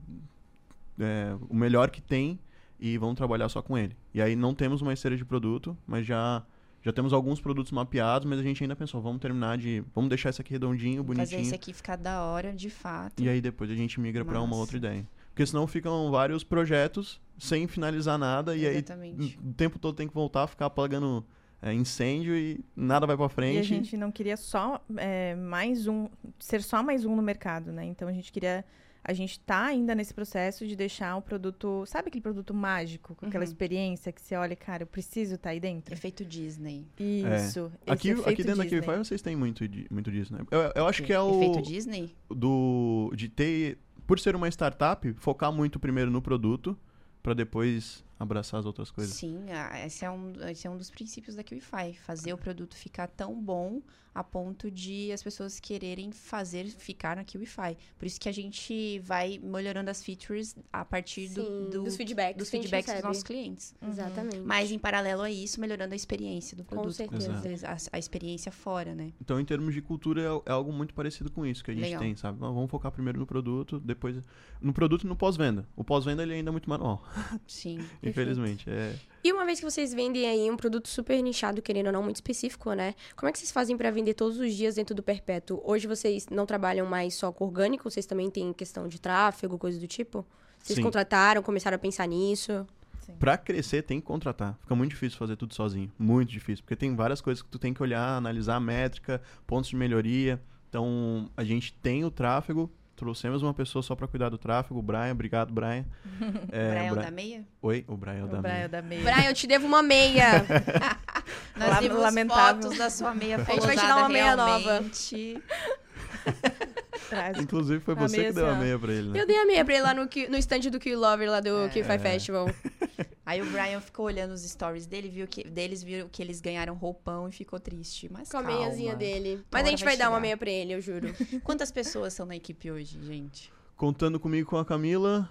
é, o melhor que tem e vamos trabalhar só com ele. E aí não temos uma esteira de produto, mas já. Já temos alguns produtos mapeados, mas a gente ainda pensou, vamos terminar de. Vamos deixar isso aqui redondinho, Fazer bonitinho. esse aqui ficar da hora, de fato. E aí depois a gente migra pra uma outra ideia. Porque senão ficam vários projetos sem finalizar nada e aí Exatamente. o tempo todo tem que voltar, ficar apagando é, incêndio e nada vai pra frente. E a gente não queria só é, mais um, ser só mais um no mercado, né? Então a gente queria. A gente tá ainda nesse processo de deixar o produto. Sabe aquele produto mágico, com aquela Uhum. experiência que você olha, cara, eu preciso estar aí dentro? Efeito Disney. Isso. esse Aqui, efeito aqui dentro da Disney. Kiwify vocês têm muito, muito disso, né? Eu, eu acho que é o. Efeito Disney? do de ter por ser uma startup focar muito primeiro no produto pra depois abraçar as outras coisas Sim, esse é, um, esse é um dos princípios da QIFI. Fazer o produto ficar tão bom a ponto de as pessoas quererem fazer ficar na QIFI. Por isso que a gente vai melhorando as features a partir do, Sim, do- dos feedbacks dos feedbacks dos nossos clientes. Exatamente. Mas em paralelo a isso, melhorando a experiência do Com produto. certeza. vezes A, a experiência fora, né? então em termos de cultura é, é algo muito parecido com isso que a gente Legal. tem sabe vamos focar primeiro no produto depois no produto e no pós-venda o pós-venda ele ainda é muito manual Sim. infelizmente é E uma vez que vocês vendem aí um produto super nichado, querendo ou não, muito específico, né? Como é que vocês fazem pra vender todos os dias dentro do Perpétuo? Hoje vocês não trabalham mais só com orgânico, vocês também têm questão de tráfego, coisa do tipo? Vocês Sim. contrataram, começaram a pensar nisso? Pra crescer tem que contratar fica muito difícil fazer tudo sozinho muito difícil porque tem várias coisas que tu tem que olhar analisar a métrica pontos de melhoria então a gente tem o tráfego Trouxemos uma pessoa só pra cuidar do tráfego, o Brian. Obrigado, Brian. É, Brian Bra- da Meia? Oi, o Brian é o O da Brian Meia. da meia. Brian, eu te devo uma meia. Nós La- vimos lamentável. fotos da sua meia gente vai te dar uma meia nova. realmente. Traz. Inclusive foi A você que deu a meia pra ele, né? eu dei a meia pra ele lá no, no stand do Q Lover, lá do Q5 É. Festival. Aí o Brian ficou olhando os stories dele, viu que deles viu que eles ganharam roupão e ficou triste. Mas Com a calma. meiazinha dele. Mas a gente vai vai dar uma meia pra ele, eu juro. Quantas pessoas são na equipe hoje, gente? Contando comigo com a Camila,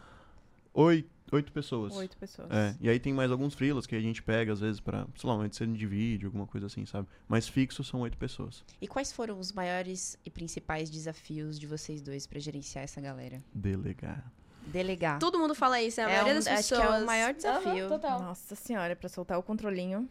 oito, oito pessoas. Oito pessoas. É, e aí tem mais alguns freelas que a gente pega, às vezes, pra, sei lá, uma edição de vídeo, alguma coisa assim, sabe? Mas fixo são oito pessoas. E quais foram os maiores e principais desafios de vocês dois pra gerenciar essa galera? Delegar. Delegar. Todo mundo fala isso, né? A É maioria um- das acho que é pessoas. o maior desafio. Aham, total. Nossa senhora, pra soltar o controlinho.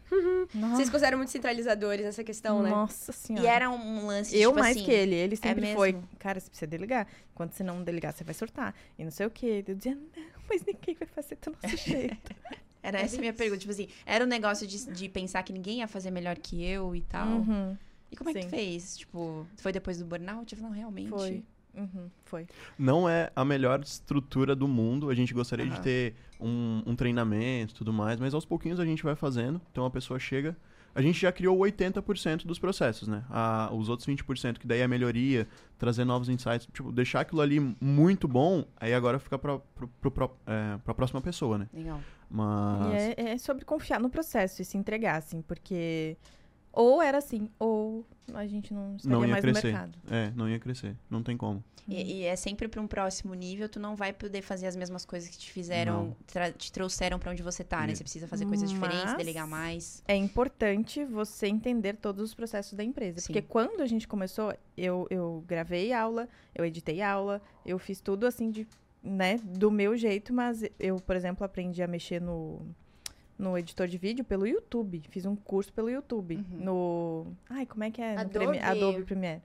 Vocês consideram muito centralizadores nessa questão, né? Nossa senhora. E era um lance Eu tipo mais assim, que ele. Ele sempre mesmo? foi. Cara, você precisa delegar. Quando você não delegar, você vai surtar. E não sei o quê. Eu dizia, não, mas ninguém vai fazer do nosso jeito. Era essa a minha pergunta. Tipo assim, era um negócio de, de pensar que ninguém ia fazer melhor que eu e tal. Uhum, E como é que tu Sim. fez? Tipo, foi depois do burnout? Eu falei, não, realmente. foi. Uhum, foi. Não é a melhor estrutura do mundo. A gente gostaria Aham. de ter um, um treinamento e tudo mais, mas aos pouquinhos a gente vai fazendo. Então a pessoa chega, a gente já criou 80% dos processos, né? A, os outros 20%, que daí é melhoria, trazer novos insights, tipo, deixar aquilo ali muito bom, aí agora fica pra, pro, pro, pro, é, pra próxima pessoa, né? Legal. Mas. E é, é sobre confiar no processo e se entregar, assim, porque ou era assim, ou a gente não estaria Não ia mais crescer. no mercado. É, não ia crescer. Não tem como. E, e é sempre para um próximo nível, tu não vai poder fazer as mesmas coisas que te fizeram, te trouxeram pra onde você tá, né? Você precisa fazer coisas diferentes, Mas- delegar mais. É importante você entender todos os processos da empresa. Sim. Porque quando a gente começou, eu, eu gravei aula, eu editei aula, eu fiz tudo assim de, né, do meu jeito, mas eu, por exemplo, aprendi a mexer no, no editor de vídeo pelo YouTube. Fiz um curso pelo YouTube. Uhum. No. Ai, como é que é? No Adobe. Premi- Adobe Premiere.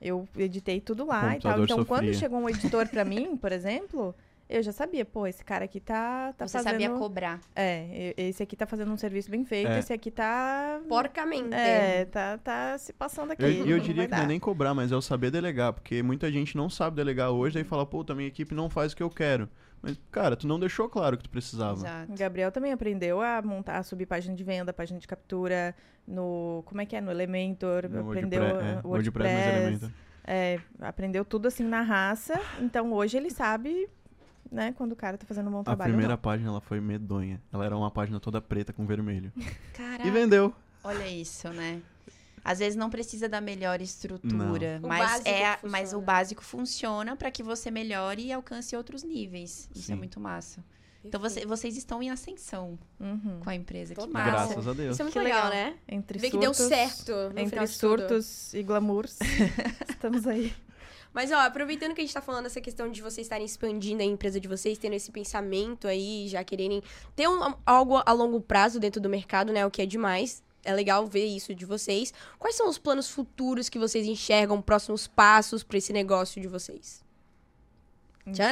Eu editei tudo lá e tal. Então, quando sofria. chegou um editor pra mim, por exemplo, eu já sabia, pô, esse cara aqui tá, tá você fazendo. sabia cobrar. É, e- esse aqui tá fazendo um serviço bem feito, É. esse aqui tá. Porcamente. É, tá, tá se passando aqui. Eu, e eu não diria que não é nem cobrar, mas é o saber delegar, porque muita gente não sabe delegar hoje, daí fala, pô, minha equipe não faz o que eu quero. Mas, cara, tu não deixou claro o que tu precisava. Exato. O Gabriel também aprendeu a montar, a subir página de venda, página de captura, no. Como é que é? No Elementor. No aprendeu WordPress, é, WordPress Elementor. É, aprendeu tudo assim na raça. Então hoje ele sabe, né, quando o cara tá fazendo um bom A trabalho. ou primeira não. página ela foi medonha. Ela era uma página toda preta com vermelho. Caraca, E vendeu. olha isso, né? Às vezes não precisa da melhor estrutura, Não. O mas básico é, mas o básico funciona pra que você melhore e alcance outros níveis. Isso é Sim. muito massa. Então você- vocês estão em ascensão Uhum. com a empresa. Que massa. Graças a Deus. Isso é muito Que legal, legal. né? Entre Ver que deu surtos- certo no final Entre surtos e glamours. Estamos aí. Mas, ó, aproveitando que a gente tá falando essa questão de vocês estarem expandindo a empresa de vocês, tendo esse pensamento aí, já quererem ter um- algo a longo prazo dentro do mercado, né? O que é demais. É legal ver isso de vocês. Quais são os planos futuros que vocês enxergam, próximos passos pra esse negócio de vocês? Então,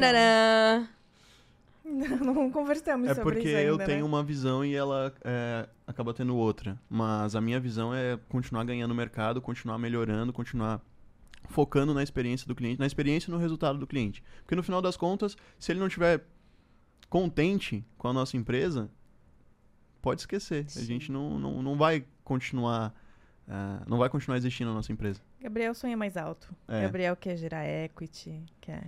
não conversamos É sobre porque isso ainda, eu né? tenho uma visão e ela é, acaba tendo outra. Mas a minha visão é continuar ganhando mercado, continuar melhorando, continuar focando na experiência do cliente, na experiência e no resultado do cliente. Porque no final das contas, se ele não estiver contente com a nossa empresa, pode esquecer. A Sim. gente não, não, não vai continuar. ah, não vai continuar existindo a nossa empresa. Gabriel sonha mais alto. É. Gabriel quer gerar equity, quer...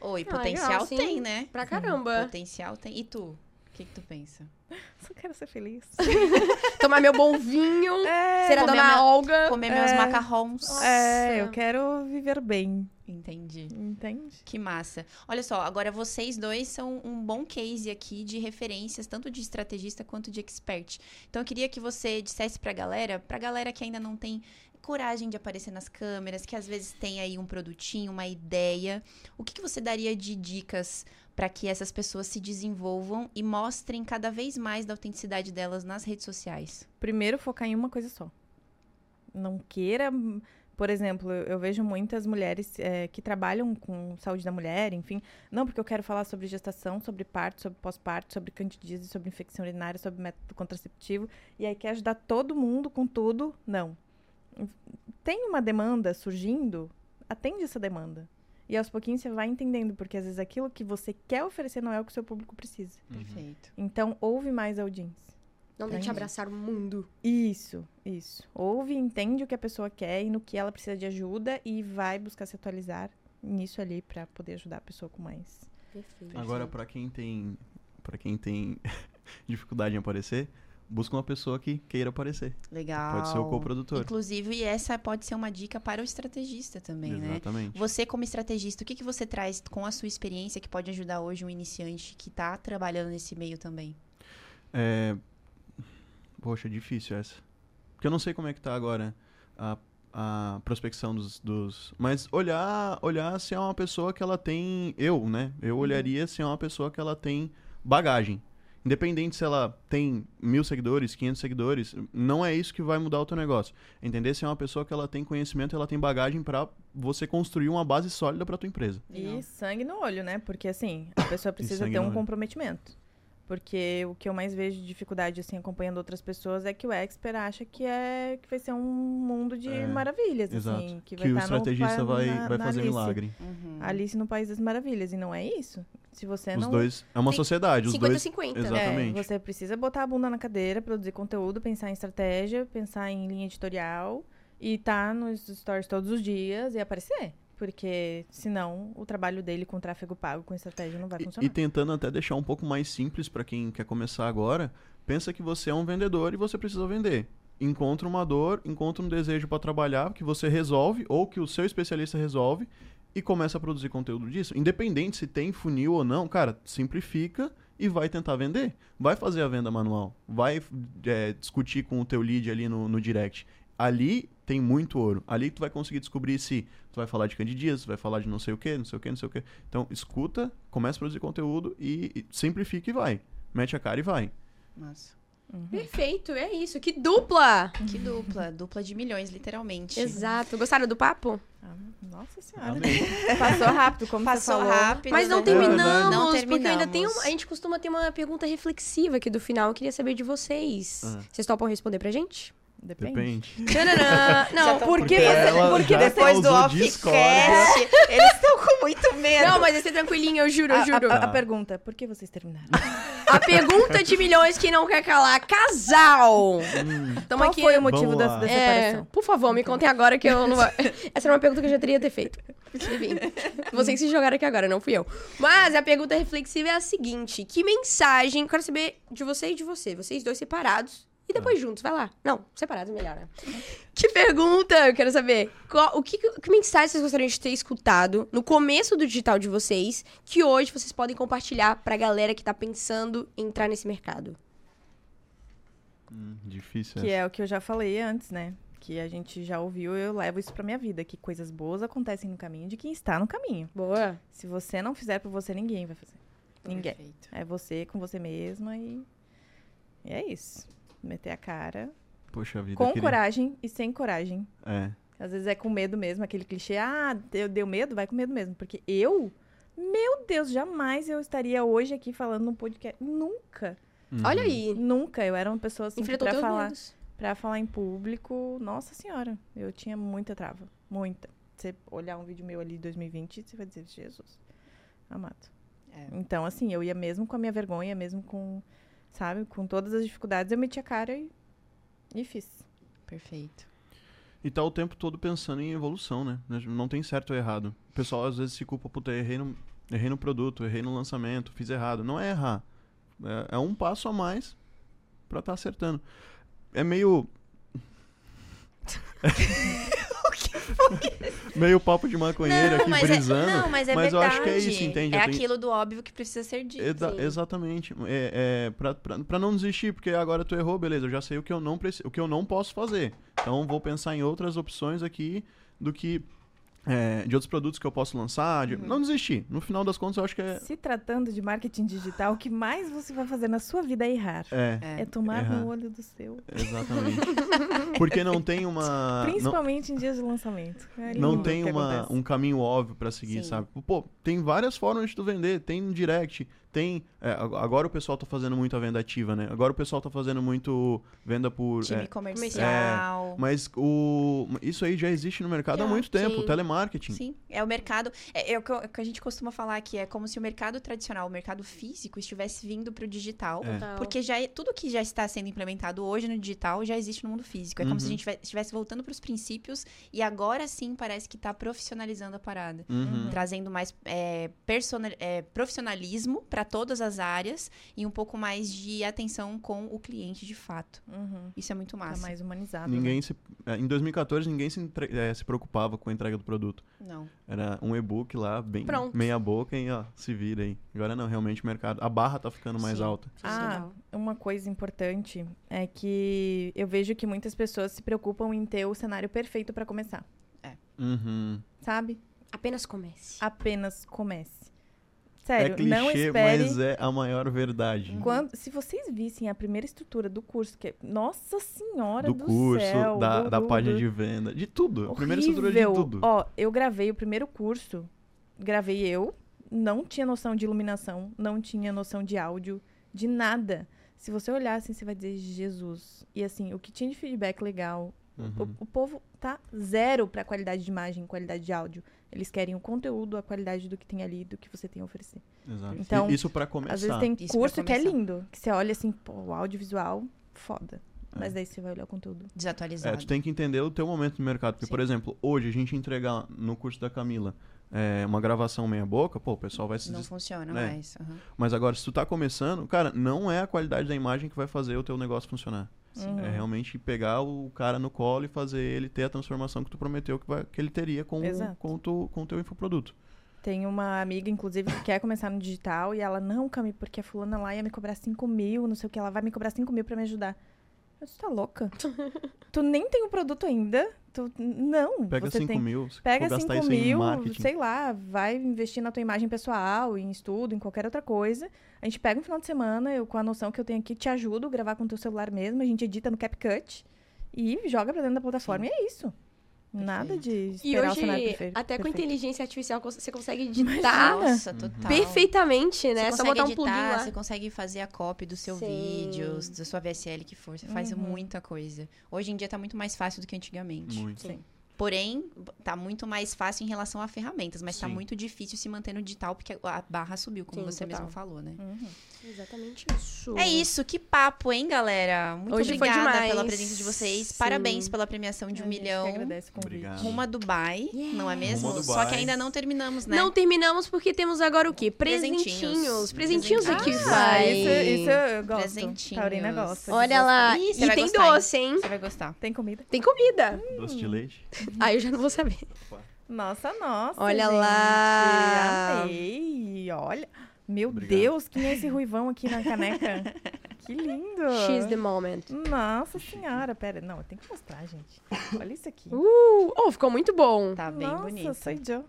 Oi, Ah, potencial legal, sim. tem, né? Pra caramba! Potencial tem. E tu? O que, que tu pensa? Só quero ser feliz. Tomar meu bom vinho, É, ser a comer dona minha- Olga. Comer meus É. macarrons. é, eu quero viver bem, Entendi. entende? Que massa. Olha só, agora vocês dois são um bom case aqui de referências, tanto de estrategista quanto de expert. Então eu queria que você dissesse pra galera, pra galera que ainda não tem coragem de aparecer nas câmeras, que às vezes tem aí um produtinho, uma ideia, o que, que você daria de dicas para que essas pessoas se desenvolvam e mostrem cada vez mais da autenticidade delas nas redes sociais? Primeiro, focar em uma coisa só. Não queira... Por exemplo, eu vejo muitas mulheres é, que trabalham com saúde da mulher, enfim. Não, porque eu quero falar sobre gestação, sobre parto, sobre pós-parto, sobre candidíase, sobre infecção urinária, sobre método contraceptivo. E aí quer ajudar todo mundo com tudo. Não. Tem uma demanda surgindo, atende essa demanda. E aos pouquinhos você vai entendendo, porque às vezes aquilo que você quer oferecer não é o que o seu público precisa. Perfeito. Então, ouve mais audiência. Não deixe Entendi. abraçar o mundo. Isso, isso. Ouve, entende o que a pessoa quer e no que ela precisa de ajuda e vai buscar se atualizar nisso ali pra poder ajudar a pessoa com mais. Perfeito. Agora, pra quem tem. para quem tem dificuldade em aparecer, busca uma pessoa que queira aparecer. Legal. Pode ser o coprodutor. Inclusive, e essa pode ser uma dica para o estrategista também, né? Exatamente. Você, como estrategista, o que, que você traz com a sua experiência que pode ajudar hoje um iniciante que está trabalhando nesse meio também? É... Poxa, difícil essa. Porque eu não sei como é que tá agora a, a prospecção dos, dos. Mas olhar, olhar se é uma pessoa que ela tem. Eu, né? Eu olharia se é uma pessoa que ela tem bagagem. Independente se ela tem mil seguidores, 500 seguidores, não é isso que vai mudar o teu negócio. Entender se é uma pessoa que ela tem conhecimento, ela tem bagagem pra você construir uma base sólida pra tua empresa. E sangue no olho, né? Porque assim, a pessoa precisa ter um olho. comprometimento. Porque o que eu mais vejo de dificuldade, assim, acompanhando outras pessoas, é que o expert acha que, é, que vai ser um mundo de É, maravilhas, Exato. assim. Que, Que, vai o tá no estrategista pa- vai, na- vai na fazer Alice. milagre. Uhum. Alice no País das Maravilhas, e não é isso. Se você Os não... dois. É uma Tem sociedade. Os dois. 50-50. Exato. É, Exatamente. você precisa botar a bunda na cadeira, produzir conteúdo, pensar em estratégia, pensar em linha editorial e tá nos stories todos os dias e aparecer. Porque senão o trabalho dele com tráfego pago, com estratégia, não vai E- funcionar. E tentando até deixar um pouco mais simples para quem quer começar agora, pensa que você é um vendedor e você precisa vender. Encontra uma dor, encontra um desejo para trabalhar que você resolve ou que o seu especialista resolve e começa a produzir conteúdo disso. Independente se tem funil ou não, cara, simplifica e vai tentar vender. Vai fazer a venda manual. Vai é, discutir com o teu lead ali no, no direct. Ali tem muito ouro. Ali tu vai conseguir descobrir se tu vai falar de candidias, vai falar de não sei o que, não sei o que, não sei o que. Então, escuta, começa a produzir conteúdo e, e simplifica e vai. Mete a cara e vai. Nossa. Perfeito, é isso. Que dupla! Que dupla. dupla de milhões, literalmente. Exato. Gostaram do papo? Ah, nossa senhora. Amém. Passou rápido, como Passou você falou. rápido. Mas não né? terminamos, Não porque eu ainda terminamos. A gente costuma ter uma pergunta reflexiva aqui do final. Eu queria saber de vocês. Ah. Vocês topam responder pra gente? Depende. Depende. Não, tão- Por que Porque você... ela Por que já você... Depois do offcast, eles estão com muito medo. não, mas vai ser tranquilinho, eu juro, eu A, juro. a- a Tá. pergunta, por que vocês terminaram? A pergunta de milhões que não quer calar. Casal! Tamo Qual aqui. foi o motivo da, da É, separação? por favor, me contem agora que eu não vou... Essa era uma pergunta que eu já teria ter feito. Enfim, vocês se jogaram aqui agora, não fui eu. Mas a pergunta reflexiva é a seguinte: que mensagem. Quero saber de você e de você, vocês dois separados. E depois juntos, vai lá. Não, separados é melhor, né? Que pergunta, eu quero saber. Qual- o que, que mensagem vocês gostariam de ter escutado no começo do digital de vocês, que hoje vocês podem compartilhar pra galera que tá pensando em entrar nesse mercado? Hum, difícil Que essa. é o que eu já falei antes, né? Que a gente já ouviu, eu levo isso pra minha vida. Que coisas boas acontecem no caminho de quem está no caminho. Boa. Se você não fizer por você, ninguém vai fazer. Ninguém. Perfeito. É você com você mesma e... e é isso. Meter a cara. Poxa vida. com queria- coragem e sem coragem. É. Às vezes é com medo mesmo, aquele clichê, ah, deu, deu medo? Vai com medo mesmo. Porque eu, meu Deus, jamais eu estaria hoje aqui falando num podcast. Nunca. Uhum. Olha aí. Nunca. Eu era uma pessoa assim, que Enfrentou pra falar, medos. pra falar em público, nossa senhora, eu tinha muita trava. Muita. Você olhar um vídeo meu ali de 2020, você vai dizer, Jesus, amado. É. Então, assim, eu ia mesmo com a minha vergonha, mesmo com, sabe, com todas as dificuldades, eu meti a cara e, e fiz. Perfeito. E tá o tempo todo pensando em evolução, né? Não tem certo ou errado. O pessoal às vezes se culpa, puta, errei no, errei no produto, errei no lançamento, fiz errado. Não é errar. É, é um passo a mais pra tá acertando. É meio. meio papo de maconheiro aqui mas brisando. é, não, mas é mas eu verdade. acho que é isso, entende? É Eu tenho- aquilo do óbvio que precisa ser dito. Exa- Sim. exatamente. É, é, pra, pra, pra não desistir, porque agora tu errou, beleza, eu já sei o que eu não preci- o que eu não posso fazer. Então vou pensar em outras opções aqui do que é, de outros produtos que eu posso lançar. de- Não desistir. No final das contas, eu acho que é. Se tratando de marketing digital, o que mais você vai fazer na sua vida é errar. É, É, tomar errar. no olho do seu. exatamente. porque não tem uma. não- Principalmente em dias de lançamento. É Não tem uma, acontece. um caminho óbvio pra seguir, Sim. sabe? Pô, tem várias formas de tu vender. Tem no direct, tem. é, ag- agora o pessoal tá fazendo muito a venda ativa, né? Agora o pessoal tá fazendo muito venda por. Time é, comercial. Mas o, isso aí já existe no mercado há Já, muito tempo, sim. o telemarketing. Sim, é o mercado. É, é o que, eu- é o que a gente costuma falar que é como se o mercado tradicional, o mercado físico, estivesse vindo para o digital. É. Porque já é- tudo que já está sendo implementado hoje no digital já existe no mundo físico. É como se a Uhum. gente ve- estivesse voltando para os princípios e agora sim parece que está profissionalizando a parada. Uhum. Trazendo mais é, persona- é, profissionalismo para todas as áreas e um pouco mais de atenção com o cliente de fato. Uhum. Isso é muito Tá massa. mais humanizado. né? Ninguém se, é, em 2014, ninguém se, entre- é, se preocupava com a entrega do produto. Não. Era um e-book lá, bem Pronto. meia boca e ó, se vira aí. Agora não, realmente o mercado. A barra tá ficando mais Sim. alta. Ah, uma coisa importante é que eu vejo que muitas pessoas se preocupam em ter o cenário perfeito pra começar, Uhum. sabe? Apenas comece. Apenas comece. Sério, é clichê, não espere. mas é a maior verdade. Quando, se vocês vissem a primeira estrutura do curso, que é, nossa senhora Do do, curso, céu, da, do- da do- página de venda, de tudo. A primeira estrutura de Horrível. tudo. Ó, eu gravei o primeiro curso, gravei eu, não tinha noção de iluminação, não tinha noção de áudio, De nada. Se você olhar assim, você vai dizer Jesus. E assim, o que tinha de feedback legal, Uhum. o, o povo tá zero pra qualidade de imagem, qualidade de áudio. Eles querem o conteúdo, a qualidade do que tem ali, do que você tem a oferecer. Exato. Então, E isso pra começar. Às vezes tem Isso curso que é lindo, que você olha assim, pô, o audiovisual, foda. É. Mas daí você vai olhar o conteúdo. É, Desatualizado. tu tem que entender o teu momento no mercado. Porque, Sim. por exemplo, hoje a gente entregar no curso da Camila é, uma gravação meia boca, pô, o pessoal vai se Não des- funciona né? mais. aham. Mas agora, se tu tá começando, cara, não é a qualidade da imagem que vai fazer o teu negócio funcionar. Uhum. É realmente pegar o cara no colo e fazer ele ter a transformação que tu prometeu que, vai- que ele teria com, Exato. com, o tu- com o teu infoproduto. Tem uma amiga, inclusive, que quer começar no digital e ela, não, Cami, porque a fulana lá ia me cobrar 5 mil, não sei o que, ela vai me cobrar 5 mil pra me ajudar. Eu disse, tá louca? tu nem tem o produto ainda. Tu, não, Pega você 5 tem. mil, Pega for gastar 5 isso em mil, sei lá, vai investir na tua imagem pessoal, em estudo, em qualquer outra coisa. A gente pega um final de semana, eu com a noção que eu tenho aqui, te ajudo a gravar com o teu celular mesmo, a gente edita no CapCut e joga pra dentro da plataforma e é isso. Nada de E esperar o cenário hoje, perfeito. até com perfeito. inteligência artificial, você consegue editar Nossa, total. perfeitamente, né? Você Só consegue botar um editar, plugin lá. Você consegue fazer a cópia do seu Sim. vídeo, da sua VSL que for. Você faz Uhum. muita coisa. Hoje em dia tá muito mais fácil do que antigamente. Muito. Sim. Porém, tá muito mais fácil em relação a ferramentas, mas tá Sim. muito difícil se manter no digital porque a barra subiu, como Sim, você total. mesmo falou, né? Uhum. Exatamente isso. É isso, que papo, hein, galera? Muito Hoje foi obrigada demais. pela presença de vocês. Sim. Parabéns pela premiação de um A gente que milhão. agradece o convite. Obrigado. Rumo a Dubai, não é mesmo? Rumo a Só Dubai. que ainda não terminamos, né? Não terminamos porque temos agora o quê? Presentinhos. Presentinhos. Presentinhos aqui. Ah, vai. isso, isso eu gosto. Presentinhos. Taurina gosta. Olha lá. Ih, e tem gostar, doce, hein? Você vai gostar. Tem comida? Tem comida. Doce de leite. Aí eu já não vou saber. Nossa, nossa. Olha gente. lá. Amei. Olha. Meu Obrigado. Deus, quem é esse ruivão aqui na caneca? que lindo. She's the moment. Nossa senhora, pera. Não, eu tenho que mostrar, gente. Olha isso aqui. Uh, oh, ficou muito bom. Tá bem Nossa, bonito. sou Joe.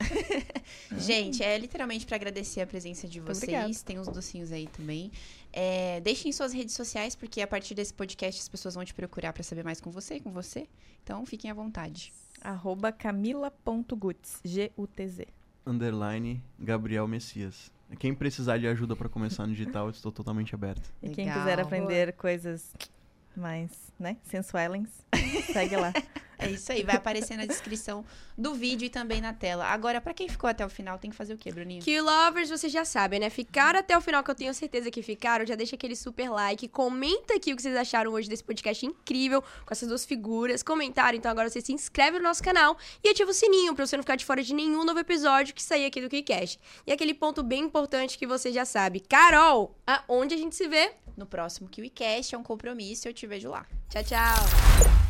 Gente, é literalmente pra agradecer a presença de vocês. obrigada. Tem uns docinhos aí também. É, deixem suas redes sociais, porque a partir desse podcast as pessoas vão te procurar pra saber mais com você e com você. Então fiquem à vontade. Arroba camila.guts. G-U-T-Z. Underline Gabriel Messias. Quem precisar de ajuda pra começar no digital, eu estou totalmente aberto. E quem Legal. quiser aprender coisas mais, né, sensuelens, segue lá. É isso aí, vai aparecer na descrição do vídeo e também na tela. Agora, pra quem ficou até o final, tem que fazer o quê, Bruninho? Que lovers, vocês já sabem, né? Ficaram até o final, que eu tenho certeza que ficaram. Já deixa aquele super like. Comenta aqui o que vocês acharam hoje desse podcast incrível, com essas duas figuras. Comentaram, então agora você se inscreve no nosso canal e ativa o sininho pra você não ficar de fora de nenhum novo episódio que sair aqui do KeyCast. E aquele ponto bem importante que você já sabe. Carol, aonde a gente se vê? No próximo KiwiCast é um compromisso, eu te vejo lá. Tchau, tchau.